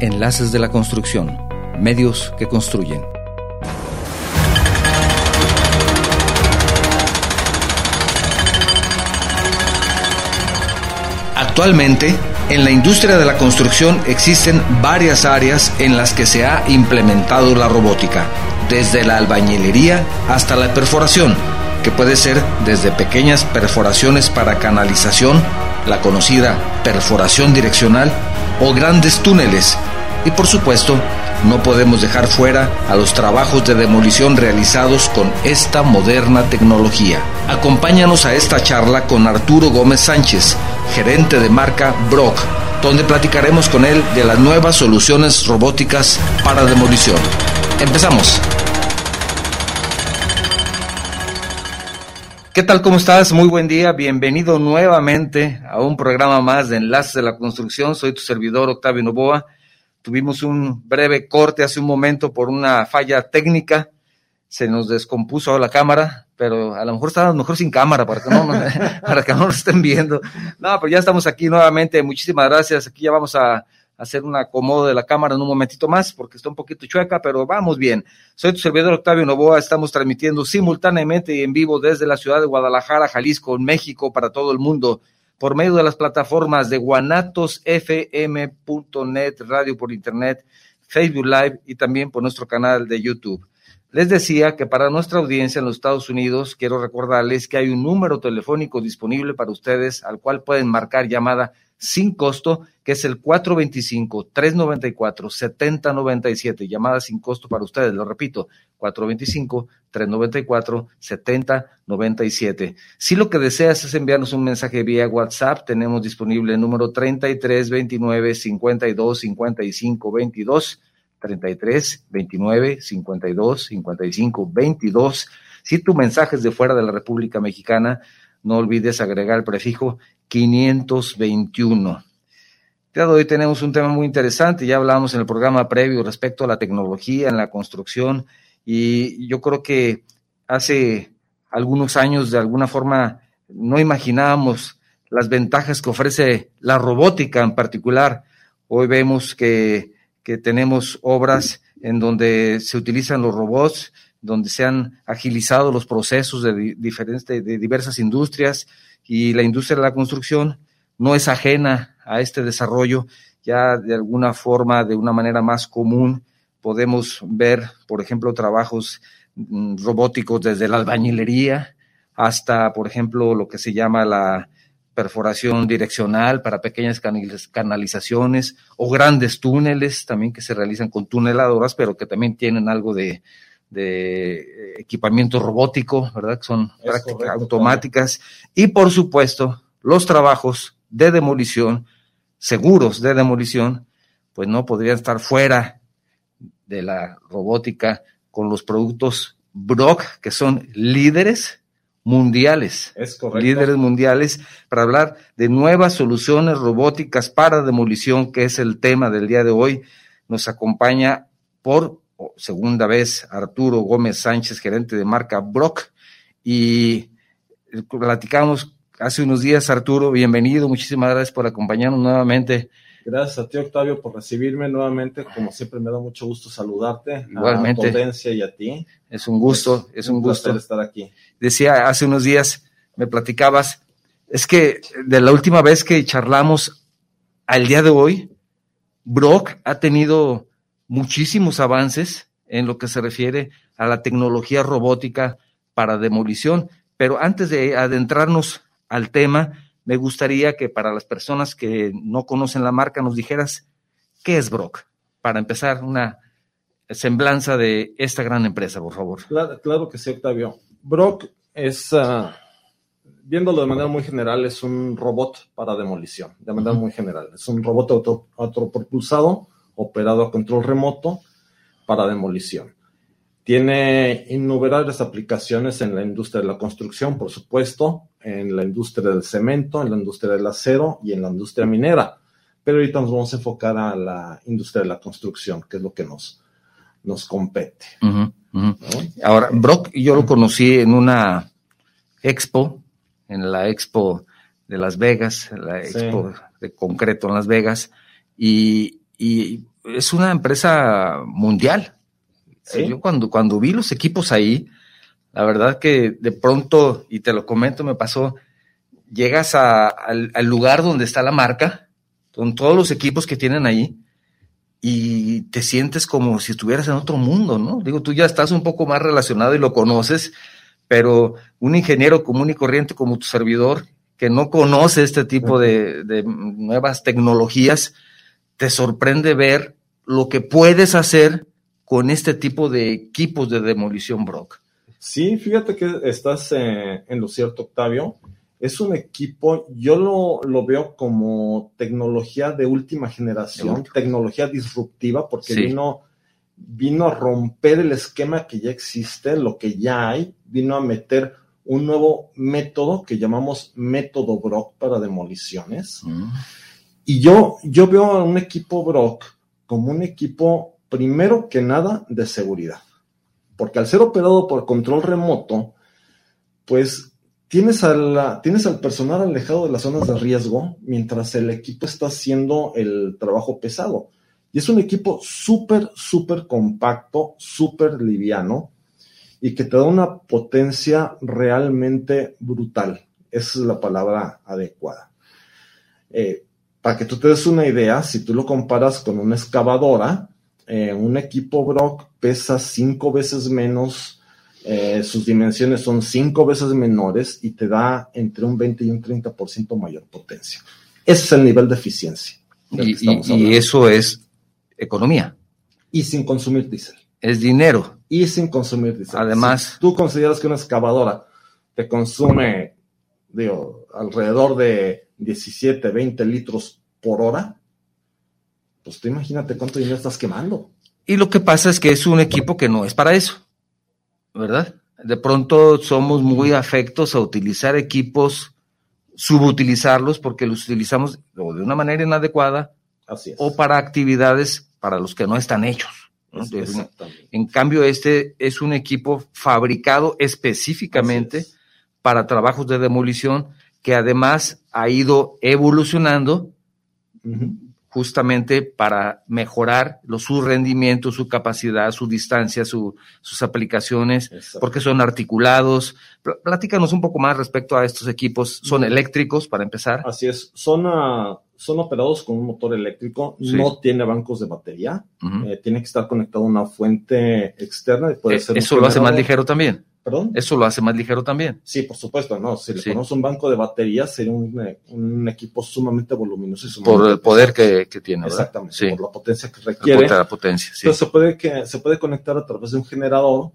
Enlaces de la Construcción, medios que construyen. Actualmente, en la industria de la construcción existen varias áreas en las que se ha implementado la robótica, desde la albañilería hasta la perforación, que puede ser desde pequeñas perforaciones para canalización, la conocida perforación direccional, o grandes túneles. Y por supuesto, no podemos dejar fuera a los trabajos de demolición realizados con esta moderna tecnología. Acompáñanos a esta charla con Arturo Gómez Sánchez, gerente de marca Brock, donde platicaremos con él de las nuevas soluciones robóticas para demolición. Empezamos. ¿Qué tal? ¿Cómo estás? Muy buen día. Bienvenido nuevamente a un programa más de Enlaces de la Construcción. Soy tu servidor Octavio Novoa. Tuvimos un breve corte hace un momento por una falla técnica. Se nos descompuso la cámara, pero a lo mejor estábamos mejor sin cámara para que no, para que no lo estén viendo. No, pero ya estamos aquí nuevamente. Muchísimas gracias. Aquí ya vamos a hacer un acomodo de la cámara en un momentito más porque está un poquito chueca, pero vamos bien. Soy tu servidor Octavio Novoa, estamos transmitiendo simultáneamente y en vivo desde la ciudad de Guadalajara, Jalisco, México, para todo el mundo, por medio de las plataformas de guanatosfm.net, radio por internet, Facebook Live y también por nuestro canal de YouTube. Les decía que para nuestra audiencia en los Estados Unidos, quiero recordarles que hay un número telefónico disponible para ustedes al cual pueden marcar llamada sin costo, que es el 425-394-7097. Llamada sin costo para ustedes, lo repito, 425-394-7097. Si lo que deseas es enviarnos un mensaje vía WhatsApp, tenemos disponible el número 3329 52 55 22. 33 29 52 55 22. Si tu mensaje es de fuera de la República Mexicana, no olvides agregar el prefijo 521. de hoy tenemos un tema muy interesante, ya hablábamos en el programa previo respecto a la tecnología en la construcción y yo creo que hace algunos años de alguna forma no imaginábamos las ventajas que ofrece la robótica en particular. Hoy vemos que, que tenemos obras en donde se utilizan los robots, donde se han agilizado los procesos de, diferentes, de diversas industrias, y la industria de la construcción no es ajena a este desarrollo. Ya de alguna forma, de una manera más común, podemos ver, por ejemplo, trabajos mm, robóticos desde la albañilería hasta, por ejemplo, lo que se llama la perforación direccional para pequeñas canalizaciones o grandes túneles también que se realizan con tuneladoras, pero que también tienen algo de, de eh, equipamiento robótico, ¿verdad? Que son prácticas automáticas. Y por supuesto, los trabajos de demolición, seguros de demolición, pues no podrían estar fuera de la robótica con los productos Brock, que son líderes mundiales. Es correcto. Líderes mundiales para hablar de nuevas soluciones robóticas para demolición, que es el tema del día de hoy. Nos acompaña por segunda vez Arturo Gómez Sánchez, gerente de marca Brock, y platicamos hace unos días, Arturo, bienvenido, muchísimas gracias por acompañarnos nuevamente. Gracias a ti, Octavio, por recibirme nuevamente. Como siempre, me da mucho gusto saludarte. Igualmente. A audiencia y a ti. Es un gusto, es, un, gusto estar aquí. Decía hace unos días, me platicabas, es que de la última vez que charlamos al día de hoy, Brock ha tenido muchísimos avances en lo que se refiere a la tecnología robótica para demolición. Pero antes de adentrarnos al tema, me gustaría que para las personas que no conocen la marca nos dijeras qué es Brock, para empezar una semblanza de esta gran empresa, por favor. Claro, que sí, Octavio. Brock es, ah, viéndolo de manera muy general, es un robot para demolición, de manera muy general. Es un robot auto, autopropulsado operado a control remoto para demolición. Tiene innumerables aplicaciones en la industria de la construcción, por supuesto, en la industria del cemento, en la industria del acero y en la industria minera. Pero ahorita nos vamos a enfocar a la industria de la construcción, que es lo que nos, nos compete. Ahora, Brock, yo lo conocí en una expo, en la expo de Las Vegas, la expo de concreto en Las Vegas, y y es una empresa mundial. Sí. Yo cuando, cuando vi los equipos ahí, la verdad que de pronto, y te lo comento, me pasó, llegas a- al, al lugar donde está la marca, con todos los equipos que tienen ahí, y te sientes como si estuvieras en otro mundo, ¿no? Digo, tú ya estás un poco más relacionado y lo conoces, pero un ingeniero común y corriente como tu servidor, que no conoce este tipo de, de nuevas tecnologías, te sorprende ver lo que puedes hacer con este tipo de equipos de demolición, Brock. Sí, fíjate que estás eh, en lo cierto, Octavio. Es un equipo, yo lo, lo veo como tecnología de última generación, De tecnología disruptiva, porque Sí. vino, vino a romper el esquema que ya existe, lo que ya hay, vino a meter un nuevo método que llamamos método Brock para demoliciones. Y yo, yo veo a un equipo Brock como un equipo, primero que nada, de seguridad. Porque al ser operado por control remoto, pues tienes, a la- tienes al personal alejado de las zonas de riesgo mientras el equipo está haciendo el trabajo pesado. Y es un equipo súper, súper compacto, súper liviano y que te da una potencia realmente brutal. Esa es la palabra adecuada. Eh, para que tú te des una idea, si tú lo comparas con una excavadora, eh, un equipo Brock pesa cinco veces menos, eh, sus dimensiones son cinco veces menores y te da entre un 20 y un 30% mayor potencia. Ese es el nivel de eficiencia. Y, eso es economía, y sin consumir diésel. es dinero. Y sin consumir diésel. Además- Si tú consideras que una excavadora te consume, digo, alrededor de 17, 20 litros por hora, pues tú imagínate cuánto dinero estás quemando. Y lo que pasa es que es un equipo que no es para eso, ¿verdad? De pronto somos muy afectos a utilizar equipos, subutilizarlos porque los utilizamos o de una manera inadecuada Así es. o para actividades para los que no están hechos. En cambio, este es un equipo fabricado específicamente es. para trabajos de demolición que además ha ido evolucionando justamente para mejorar los, su rendimiento, su capacidad, su distancia, su- sus aplicaciones, Exacto. porque son articulados. Pl- Platícanos un poco más respecto a estos equipos. ¿Son eléctricos para empezar? Así es. Son, ah, son operados con un motor eléctrico. Sí. No tiene bancos de batería. Eh, tiene que estar conectado a una fuente externa. y Puede Eh, ser Eso lo hace más ligero también. ¿Perdón? Eso lo hace más ligero también. Sí, por supuesto, no. Si le Sí. ponemos un banco de baterías, sería un, eh, un equipo sumamente voluminoso y Por sumamente el poder que, que tiene, ¿verdad? Exactamente, Sí. por la potencia que requiere. la potencia, sí. Entonces se puede, que, se puede conectar a través de un generador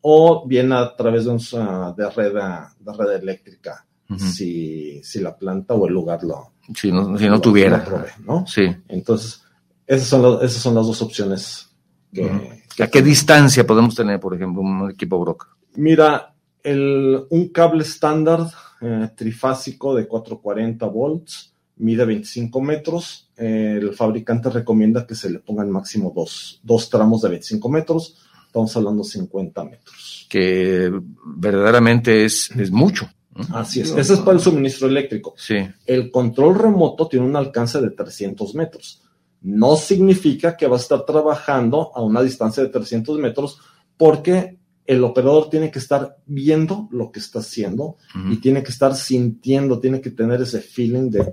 o bien a través de, un, ah, de, red, ah, de red eléctrica, si, si la planta o el lugar lo, Si no, si no lo- tuviera. lo provee, ¿no? Sí. Entonces, esas son, las- esas son las dos opciones. Que, ¿A qué distancia podemos tener, por ejemplo, un equipo Brock? Mira, el, un cable estándar eh, trifásico de 440 volts mide 25 metros. Eh, el fabricante recomienda que se le pongan máximo dos, dos tramos de 25 metros. Estamos hablando 50 metros. Que verdaderamente es, es mucho. Así es. Ese es para el suministro eléctrico. Sí. El control remoto tiene un alcance de 300 metros. No significa que va a estar trabajando a una distancia de 300 metros porque el operador tiene que estar viendo lo que está haciendo y tiene que estar sintiendo, tiene que tener ese feeling de,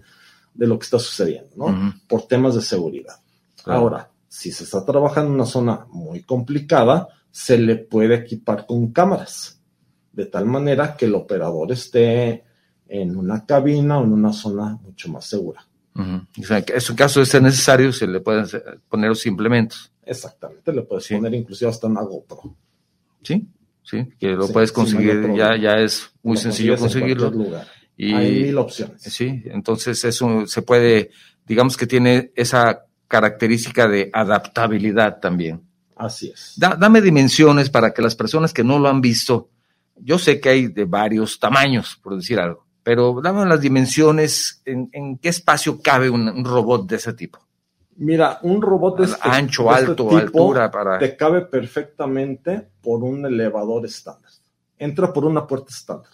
de lo que está sucediendo, ¿no? Por temas de seguridad. Claro. Ahora, si se está trabajando en una zona muy complicada, se le puede equipar con cámaras, de tal manera que el operador esté en una cabina o en una zona mucho más segura. Ujú. O sea, que en su caso de ser necesario, se le pueden poner los implementos. Exactamente, le puedes Sí. poner inclusive hasta una GoPro. Sí, sí, que lo Sí, puedes conseguir, ya, ya es muy Lo sencillo conseguirlo. cualquier lugar. Y, Hay mil opciones. Sí, entonces eso se puede, digamos que tiene esa característica de adaptabilidad también. Así es. Da- dame dimensiones para que las personas que no lo han visto, yo sé que hay de varios tamaños, por decir algo, pero dame las dimensiones, en, en qué espacio cabe un, un robot de ese tipo. Mira, un robot de este, Ancho, de este alto, tipo altura, para... te cabe perfectamente por un elevador estándar. Entra por una puerta estándar.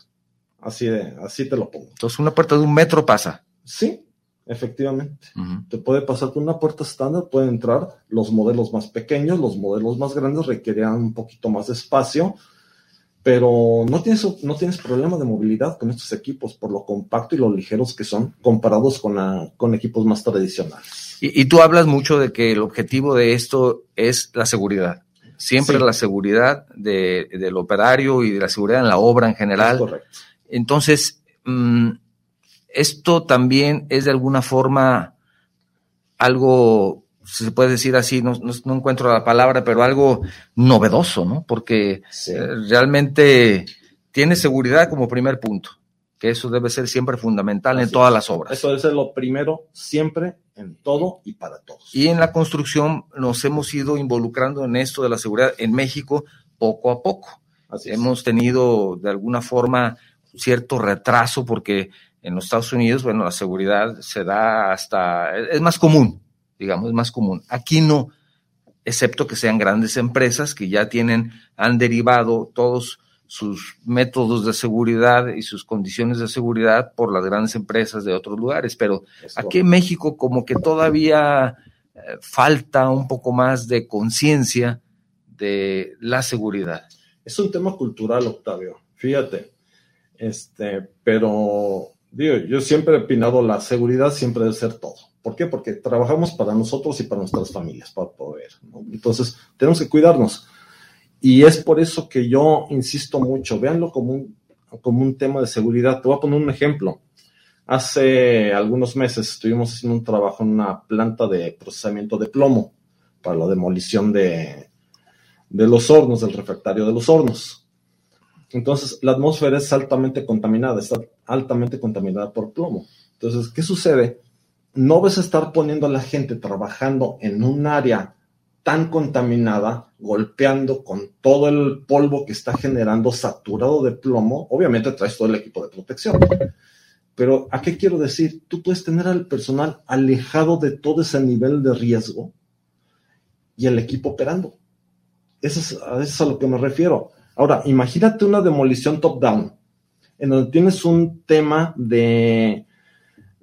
Así de, así te lo pongo. Entonces una puerta de un metro pasa. Sí, Efectivamente. Te puede pasar con una puerta estándar, pueden entrar los modelos más pequeños, los modelos más grandes requerían un poquito más de espacio, pero no tienes, no tienes problema de movilidad con estos equipos por lo compacto y lo ligeros que son comparados con, con equipos más tradicionales. Y, tú hablas mucho de que el objetivo de esto es la seguridad. Siempre la seguridad del operario y de la seguridad en la obra en general. correcto. Entonces, mm, esto también es de alguna forma algo, se puede decir así, no, encuentro la palabra, pero algo novedoso, ¿no? Porque eh, realmente tiene seguridad como primer punto, que eso debe ser siempre fundamental en todas las obras. Eso debe ser lo primero siempre, en todo y para todos. Y en la construcción nos hemos ido involucrando en esto de la seguridad en México poco a poco. hemos tenido de alguna forma cierto retraso porque en los Estados Unidos, bueno, la seguridad se da hasta, es más común, digamos, es más común. Aquí no, excepto que sean grandes empresas que ya tienen, han derivado todos sus métodos de seguridad y sus condiciones de seguridad por las grandes empresas de otros lugares. Pero aquí en México como que todavía eh, falta un poco más de conciencia de la seguridad. Es un tema cultural, Octavio. Fíjate, este, pero digo, yo siempre he opinado la seguridad siempre debe ser todo. ¿Por qué? Porque trabajamos para nosotros y para nuestras familias, para poder. Entonces, tenemos que cuidarnos. Y es por eso que yo insisto mucho, véanlo como un, como un tema de seguridad. Te voy a poner un ejemplo. Hace algunos meses estuvimos haciendo un trabajo en una planta de procesamiento de plomo para la demolición de, de los hornos, del refractario de los hornos. Entonces, la atmósfera es altamente contaminada, está altamente contaminada por plomo. Entonces, ¿qué sucede? No ves estar poniendo a la gente trabajando en un área tan contaminada, golpeando con todo el polvo que está generando, saturado de plomo. Obviamente traes todo el equipo de protección. Pero, ¿a qué quiero decir? Tú puedes tener al personal alejado de todo ese nivel de riesgo y el equipo operando. Eso es, a lo que me refiero Ahora, imagínate una demolición top-down, en donde tienes un tema de,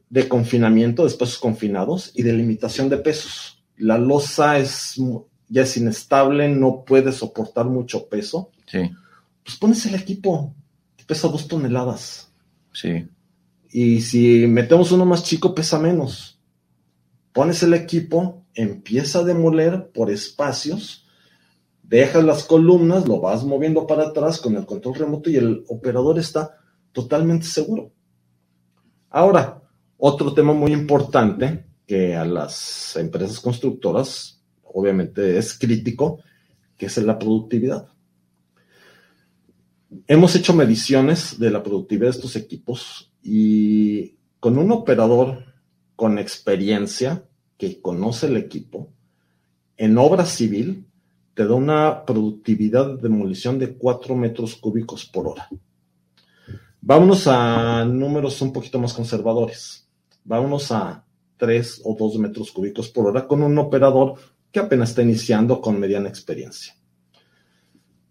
de confinamiento de espacios confinados y de limitación de pesos. La losa es, ya es inestable, no puede soportar mucho peso. Sí. Pues pones el equipo, pesa dos toneladas. Sí. Y si metemos uno más chico, pesa menos. Pones el equipo, empieza a demoler por espacios dejas las columnas, lo vas moviendo para atrás con el control remoto y el operador está totalmente seguro. Ahora, otro tema muy importante que a las empresas constructoras obviamente es crítico, que es la productividad. Hemos hecho mediciones de la productividad de estos equipos y con un operador con experiencia que conoce el equipo, en obra civil te da una productividad de demolición de 4 metros cúbicos por hora. Vámonos a números un poquito más conservadores. Vámonos a 3 o 2 metros cúbicos por hora con un operador que apenas está iniciando con mediana experiencia.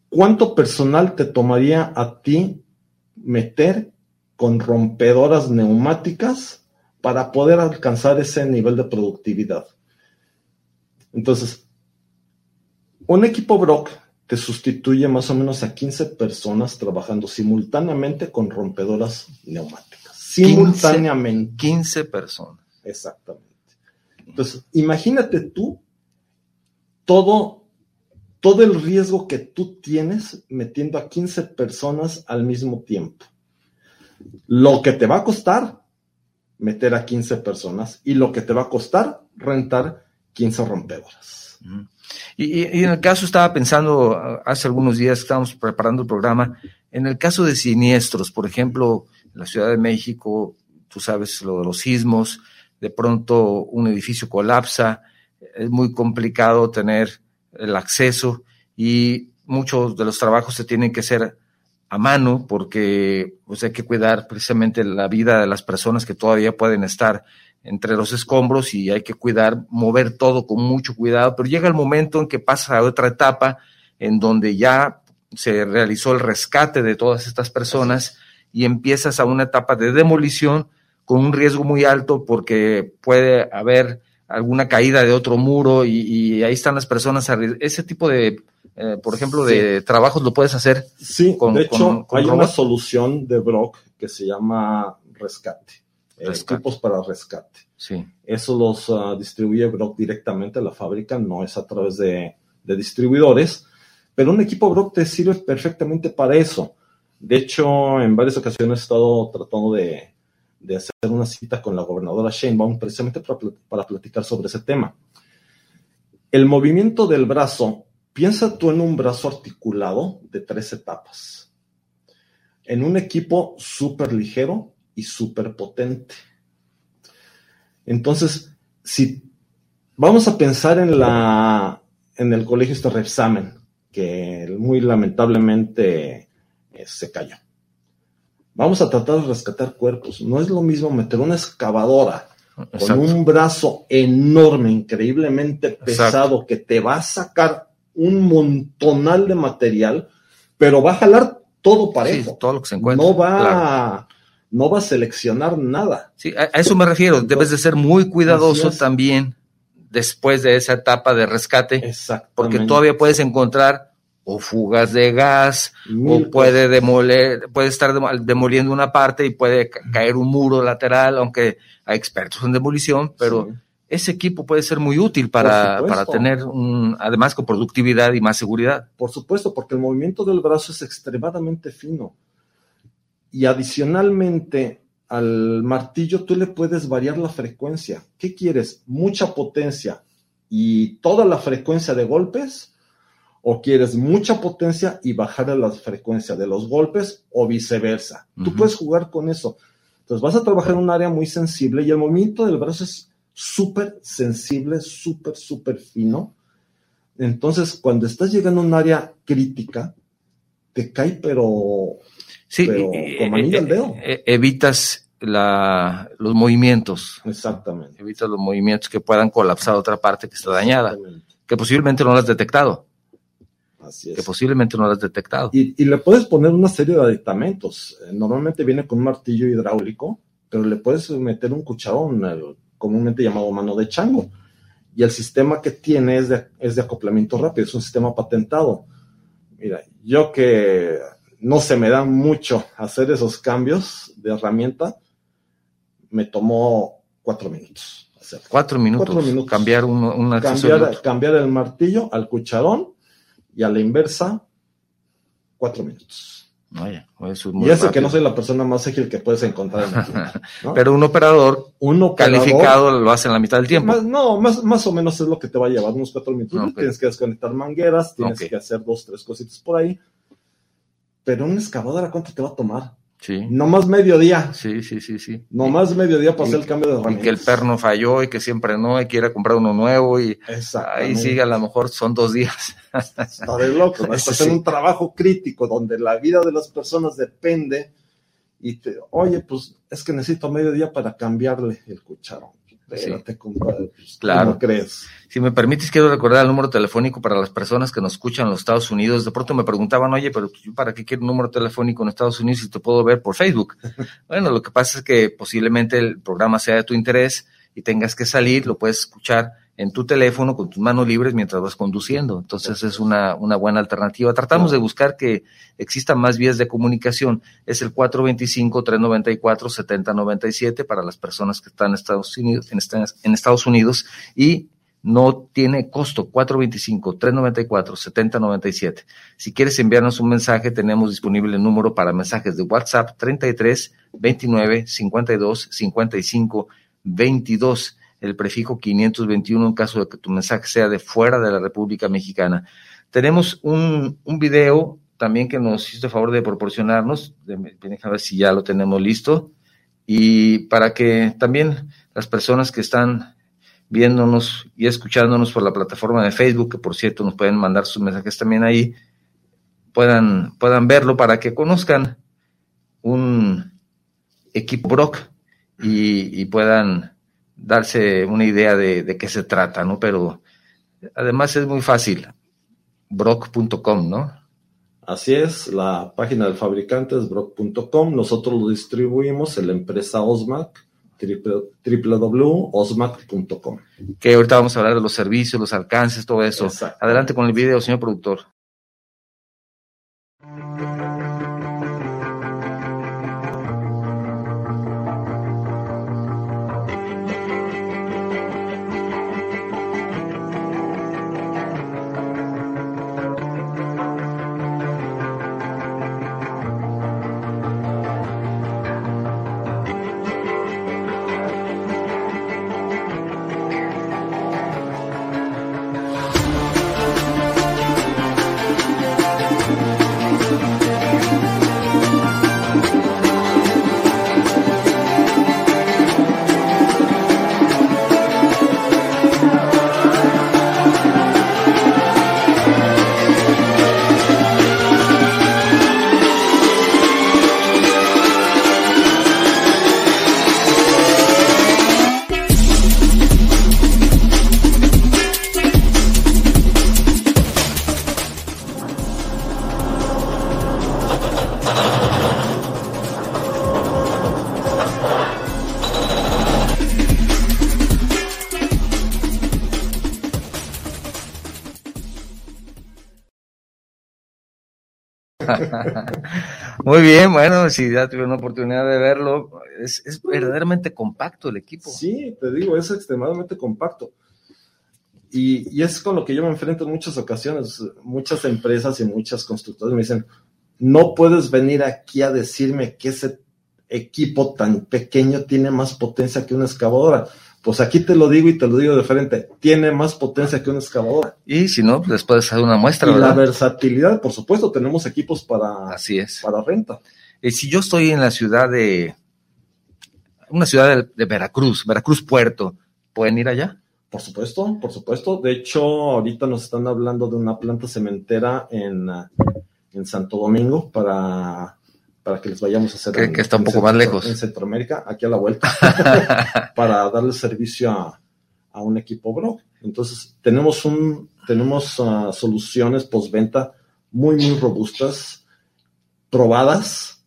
¿Cuánto personal te tomaría a ti meter con rompedoras neumáticas para poder alcanzar ese nivel de productividad? Entonces, un equipo Brock te sustituye más o menos a 15 personas trabajando simultáneamente con rompedoras neumáticas. Simultáneamente. 15, personas. Exactamente. Entonces, imagínate tú todo, todo el riesgo que tú tienes metiendo a 15 personas al mismo tiempo. Lo que te va a costar meter a 15 personas y lo que te va a costar rentar 15 rompedoras. Y, en el caso, estaba pensando hace algunos días, estábamos preparando el programa, en el caso de siniestros, por ejemplo, en la Ciudad de México, tú sabes lo de los sismos, de pronto un edificio colapsa, es muy complicado tener el acceso y muchos de los trabajos se tienen que hacer a mano porque pues, hay que cuidar precisamente la vida de las personas que todavía pueden estar entre los escombros y hay que cuidar, mover todo con mucho cuidado, pero llega el momento en que pasa a otra etapa en donde ya se realizó el rescate de todas estas personas y empiezas a una etapa de demolición con un riesgo muy alto porque puede haber alguna caída de otro muro y, ahí están las personas. Ese tipo de, eh, por ejemplo, de trabajos lo puedes hacer. Sí, con, de hecho, hay una solución de Brock que se llama rescate. Eh, equipos para rescate. Sí. Eso los ah, distribuye Brock directamente a la fábrica, no es a través de, de distribuidores. Pero un equipo Brock te sirve perfectamente para eso. De hecho, en varias ocasiones he estado tratando de, de hacer una cita con la gobernadora Sheinbaum precisamente para, para platicar sobre ese tema. El movimiento del brazo, piensa tú en un brazo articulado de tres etapas, en un equipo súper ligero y súper potente. Entonces, si vamos a pensar en la en el colegio este reexamen, que muy lamentablemente eh, se cayó. Vamos a tratar de rescatar cuerpos. No es lo mismo meter una excavadora con un brazo enorme, increíblemente pesado, que te va a sacar un montonal de material, pero va a jalar todo parejo. todo lo que se encuentra. No va, a, no va a seleccionar nada. Sí, a, eso me refiero. Debes de ser muy cuidadoso también después de esa etapa de rescate. Porque todavía puedes encontrar o fugas de gas, o puede demoler, puede estar demoliendo una parte y puede caer un muro lateral, aunque hay expertos en demolición, pero ese equipo puede ser muy útil para, para tener un, además con productividad y más seguridad. Por supuesto, porque el movimiento del brazo es extremadamente fino. Y adicionalmente al martillo tú le puedes variar la frecuencia. ¿Qué quieres? ¿Mucha potencia y toda la frecuencia de golpes? O quieres mucha potencia y bajar la frecuencia de los golpes o viceversa. Tú puedes jugar con eso. Entonces vas a trabajar en un área muy sensible y el movimiento del brazo es súper sensible, súper, súper fino. Entonces, cuando estás llegando a un área crítica, te cae, pero, sí, pero como anillo al dedo. E, evitas la, los movimientos. Exactamente. Evitas los movimientos que puedan colapsar otra parte que está dañada, que posiblemente no lo has detectado. Que posiblemente no lo has detectado. Y, le puedes poner una serie de aditamentos. Eh, normalmente viene con un martillo hidráulico, pero le puedes meter un cucharón, comúnmente llamado mano de chango. Y el sistema que tiene es de, es de acoplamiento rápido, es un sistema patentado. Mira, yo que no se me da mucho hacer esos cambios de herramienta, me tomó cuatro minutos. Cuatro minutos. Cuatro minutos. Cambiar, una cambiar, cambiar el martillo al cucharón y a la inversa, cuatro minutos. y eso que no soy la persona más ágil que puedes encontrar en el Pero un operador, calificado lo hace en la mitad del tiempo. no, más, más o menos es lo que te va a llevar unos cuatro minutos. Tienes que desconectar mangueras, tienes que hacer dos, tres cositas por ahí. Pero una excavadora, ¿cuánto te va a tomar? Sí. No más mediodía. Sí, sí, sí, sí. No más mediodía para hacer el cambio de. Y que el perno falló y que siempre no, y quiere comprar uno nuevo y ahí sí, a lo mejor son dos días. Está de loco. Estás en un trabajo crítico donde la vida de las personas depende y te, oye, pues es que necesito mediodía para cambiarle el cucharón. Espérate, compadre. Pues, claro. crees? Si me permites, quiero recordar el número telefónico para las personas que nos escuchan en los Estados Unidos. De pronto me preguntaban, oye, pero yo para qué quiero un número telefónico en Estados Unidos si te puedo ver por Facebook? bueno, lo que pasa es que posiblemente el programa sea de tu interés y tengas que salir, lo puedes escuchar en tu teléfono con tus manos libres mientras vas conduciendo. Entonces es una, una buena alternativa. Tratamos de buscar que existan más vías de comunicación. Es el 425-394-7097 para las personas que están en Estados Unidos, en, Estados Unidos y no tiene costo, 425-394-7097. Si quieres enviarnos un mensaje, tenemos disponible el número para mensajes de WhatsApp 33 29 52 55 22 el prefijo 521 en caso de que tu mensaje sea de fuera de la República Mexicana. Tenemos un, un video también que nos hizo el favor de proporcionarnos, a ver si ya lo tenemos listo, y para que también las personas que están viéndonos y escuchándonos por la plataforma de Facebook, que por cierto nos pueden mandar sus mensajes también ahí, puedan, puedan verlo para que conozcan un equipo Brock y puedan darse una idea de, qué se trata, ¿no? Pero además es muy fácil. Brock.com, ¿no? Así es, la página del fabricante es brock.com. Nosotros lo distribuimos en la empresa Osmac www.osmac.com. Que ahorita vamos a hablar de los servicios, los alcances, todo eso. Adelante con el video, señor productor. Muy bien, bueno, si ya tuve una oportunidad de verlo, es, es, verdaderamente compacto el equipo. Sí, te digo, es extremadamente compacto. Y, y, es con lo que yo me enfrento en muchas ocasiones. Muchas empresas y muchas constructoras me dicen, no puedes venir aquí a decirme que ese equipo tan pequeño tiene más potencia que una excavadora pues aquí te lo digo y te lo digo de frente, tiene más potencia que una excavadora. Y si no, pues puedes hacer una muestra. Y la versatilidad, por supuesto, tenemos equipos para, Así es. para renta. Y si yo estoy en la ciudad de, una ciudad de, de Veracruz, Veracruz Puerto, ¿pueden ir allá? Por supuesto, por supuesto. De hecho, ahorita nos están hablando de una planta cementera en, en Santo Domingo para para que les vayamos a hacer. Que, que está un poco más lejos. En Centroamérica, aquí a la vuelta, para darle servicio a, a, un equipo Brock. Entonces, tenemos, un, tenemos uh, soluciones postventa muy, muy robustas, probadas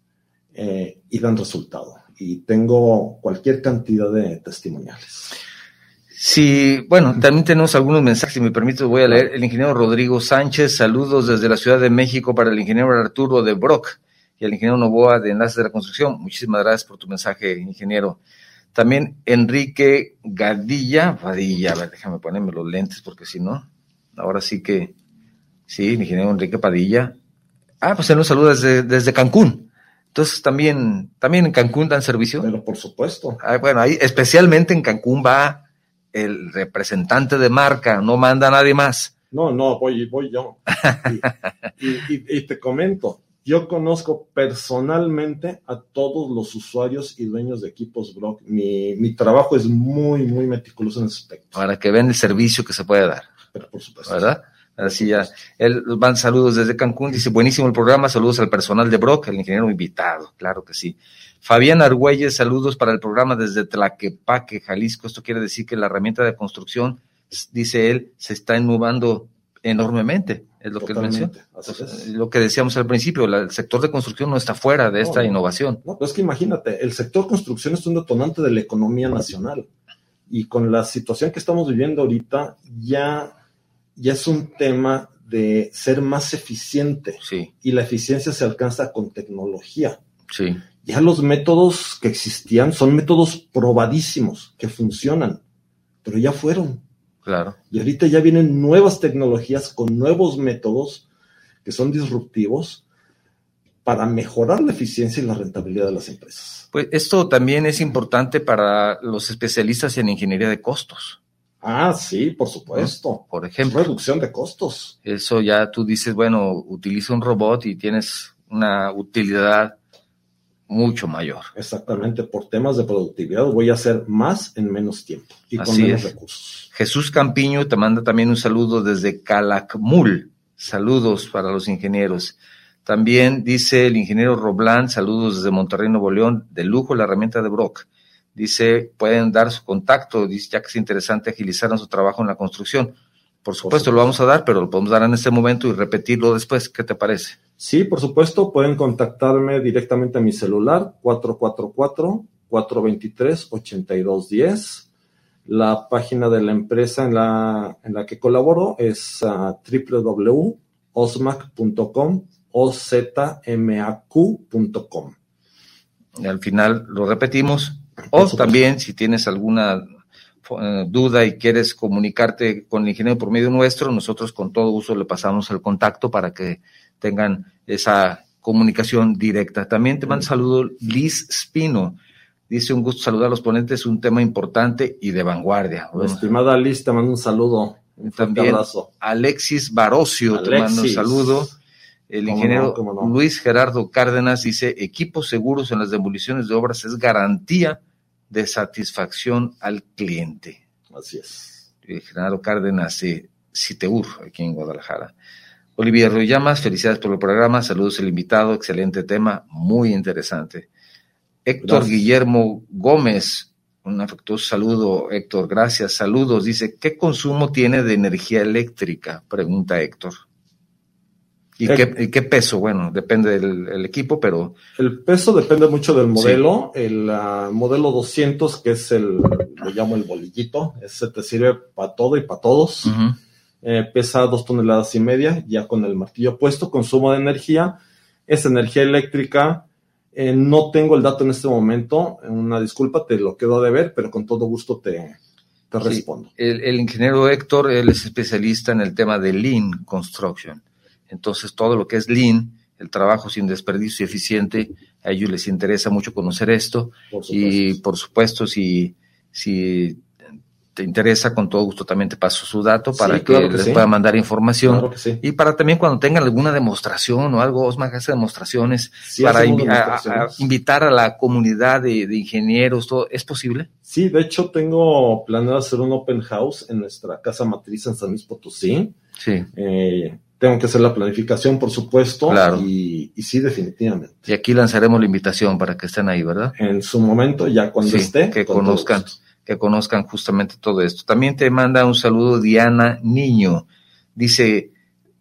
eh, y dan resultado. Y tengo cualquier cantidad de testimoniales. Sí, bueno, también tenemos algunos mensajes, si me permite, voy a leer. El ingeniero Rodrigo Sánchez, saludos desde la Ciudad de México para el ingeniero Arturo de Brock y al ingeniero Novoa de Enlaces de la Construcción. Muchísimas gracias por tu mensaje, ingeniero. También Enrique Gadilla, Padilla, a ver, déjame ponerme los lentes porque si no, ahora sí que, sí, el ingeniero Enrique Padilla. Ah, pues él nos saluda desde, desde Cancún. Entonces también, también en Cancún dan servicio. Pero por supuesto. Ah, bueno, ahí especialmente en Cancún va el representante de marca, no manda a nadie más. No, no, voy, voy yo. y, y, y, te comento, yo conozco personalmente a todos los usuarios y dueños de equipos Brock. Mi, mi trabajo es muy, muy meticuloso en ese aspecto. Para que vean el servicio que se puede dar. Pero por supuesto. ¿Verdad? Así ya. Él van saludos desde Cancún, dice, buenísimo el programa, saludos al personal de Brock, el ingeniero invitado, claro que sí. Fabián Argüelles, saludos para el programa desde Tlaquepaque, Jalisco. Esto quiere decir que la herramienta de construcción, dice él, se está innovando enormemente, es lo Totalmente. que él menciona. Es. Lo que decíamos al principio, la, el sector de construcción no está fuera de esta no, innovación. No, pues es que imagínate, el sector construcción es un detonante de la economía nacional y con la situación que estamos viviendo ahorita ya, ya es un tema de ser más eficiente sí. y la eficiencia se alcanza con tecnología. Sí. Ya los métodos que existían son métodos probadísimos, que funcionan, pero ya fueron. Claro. Y ahorita ya vienen nuevas tecnologías con nuevos métodos que son disruptivos para mejorar la eficiencia y la rentabilidad de las empresas. Pues esto también es importante para los especialistas en ingeniería de costos. Ah, sí, por supuesto. Por ejemplo. Reducción de costos. Eso ya tú dices, bueno, utiliza un robot y tienes una utilidad mucho mayor. Exactamente, por temas de productividad voy a hacer más en menos tiempo y con menos es. recursos. Jesús Campiño te manda también un saludo desde Calakmul. Saludos para los ingenieros. También dice el ingeniero Roblán, saludos desde Monterrey, Nuevo León, de lujo la herramienta de Brock. Dice, pueden dar su contacto, dice, ya que es interesante agilizar su trabajo en la construcción. Por supuesto, lo vamos a dar, pero lo podemos dar en este momento y repetirlo después. ¿Qué te parece? Sí, por supuesto, pueden contactarme directamente a mi celular, 423-8210. La página de la empresa en la, en la que colaboro es uh, www.osmac.com ozmaq.com. Al final lo repetimos. O también, si tienes alguna eh, duda y quieres comunicarte con el ingeniero por medio nuestro, nosotros con todo gusto le pasamos el contacto para que tengan esa comunicación directa. También te mando un saludo Liz Spino. Dice un gusto saludar a los ponentes, un tema importante y de vanguardia. Bueno, Estimada Liz, te mando un saludo. Un también abrazo. Alexis Barocio, te mando un saludo. El ingeniero Luis Gerardo Cárdenas dice, equipos seguros en las demoliciones de obras es garantía de satisfacción al cliente. Así es. El Gerardo Cárdenas de Citeur, aquí en Guadalajara. Olivier Ruyamas, felicidades por el programa, saludos al invitado, excelente tema, muy interesante. Héctor Guillermo Gómez, un afectuoso saludo, Héctor, gracias, saludos. Dice, ¿qué consumo tiene de energía eléctrica? Pregunta Héctor. ¿Y, qué, peso? Bueno, depende del equipo, pero... El peso depende mucho del modelo. El ah, modelo 200, que es el, lo llamo el bolillito, ese te sirve para todo y para todos. Eh, pesa dos toneladas y media, ya con el martillo puesto, consumo de energía. Es energía eléctrica. Eh, no tengo el dato en este momento. Una disculpa, te lo quedo de ver, pero con todo gusto te, te respondo. El, el ingeniero Héctor, él es especialista en el tema de Lean Construction. Entonces, todo lo que es lean, el trabajo sin desperdicio y eficiente, a ellos les interesa mucho conocer esto. y por supuesto, si, si te interesa, con todo gusto también te paso su dato para que, les pueda mandar información. Y para también cuando tengan alguna demostración o algo, Osma hace demostraciones para invitar a la comunidad de, ingenieros, todo, ¿es posible? Sí, de hecho tengo planeado hacer un open house en nuestra casa matriz en San Luis Potosí. Sí. Eh, tengo que hacer la planificación, por supuesto. Claro. Y, sí, definitivamente. Y aquí lanzaremos la invitación para que estén ahí, ¿verdad? En su momento, ya cuando esté. Que conozcan, que conozcan justamente todo esto. También te manda un saludo Diana Niño. Dice,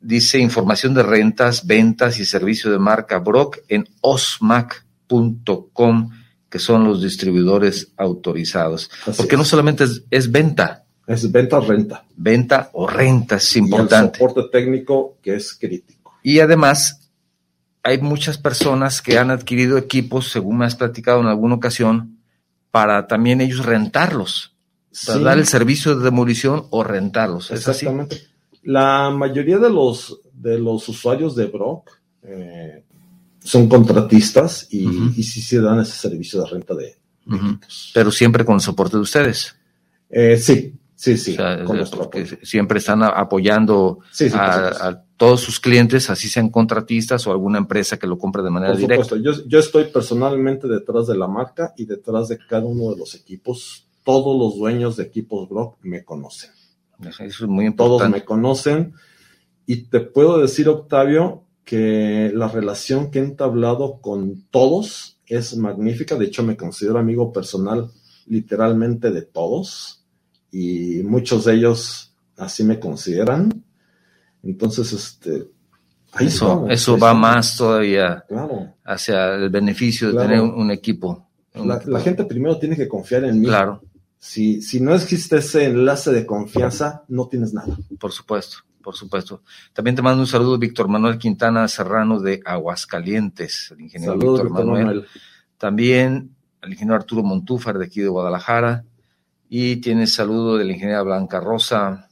dice información de rentas, ventas y servicio de marca Brock en osmac.com, que son los distribuidores autorizados. Porque no solamente es venta, es venta o renta. Venta o renta es importante. Y el soporte técnico que es crítico. Y además, hay muchas personas que han adquirido equipos, según me has platicado en alguna ocasión, para también ellos rentarlos. Para dar el servicio de demolición o rentarlos. ¿Es Exactamente. La mayoría de los, de los usuarios de Brock eh, son contratistas y, sí se dan ese servicio de renta de, equipos. Pero siempre con el soporte de ustedes. Eh, sí, Sí, sí. porque siempre están apoyando a, todos sus clientes, así sean contratistas o alguna empresa que lo compre de manera directa. Yo, yo estoy personalmente detrás de la marca y detrás de cada uno de los equipos. Todos los dueños de equipos Brock me conocen. Eso es muy importante. Todos me conocen. Y te puedo decir, Octavio, que la relación que he entablado con todos es magnífica. De hecho, me considero amigo personal literalmente de todos y muchos de ellos así me consideran. Entonces, este... Eso, eso va más todavía hacia el beneficio de tener un, equipo. la, gente primero tiene que confiar en mí. Claro. Si, si no existe ese enlace de confianza, no tienes nada. Por supuesto, por supuesto. También te mando un saludo, Víctor Manuel Quintana Serrano de Aguascalientes, el ingeniero Víctor, Manuel. También el ingeniero Arturo Montúfar de aquí de Guadalajara. Y tiene saludo de la ingeniera Blanca Rosa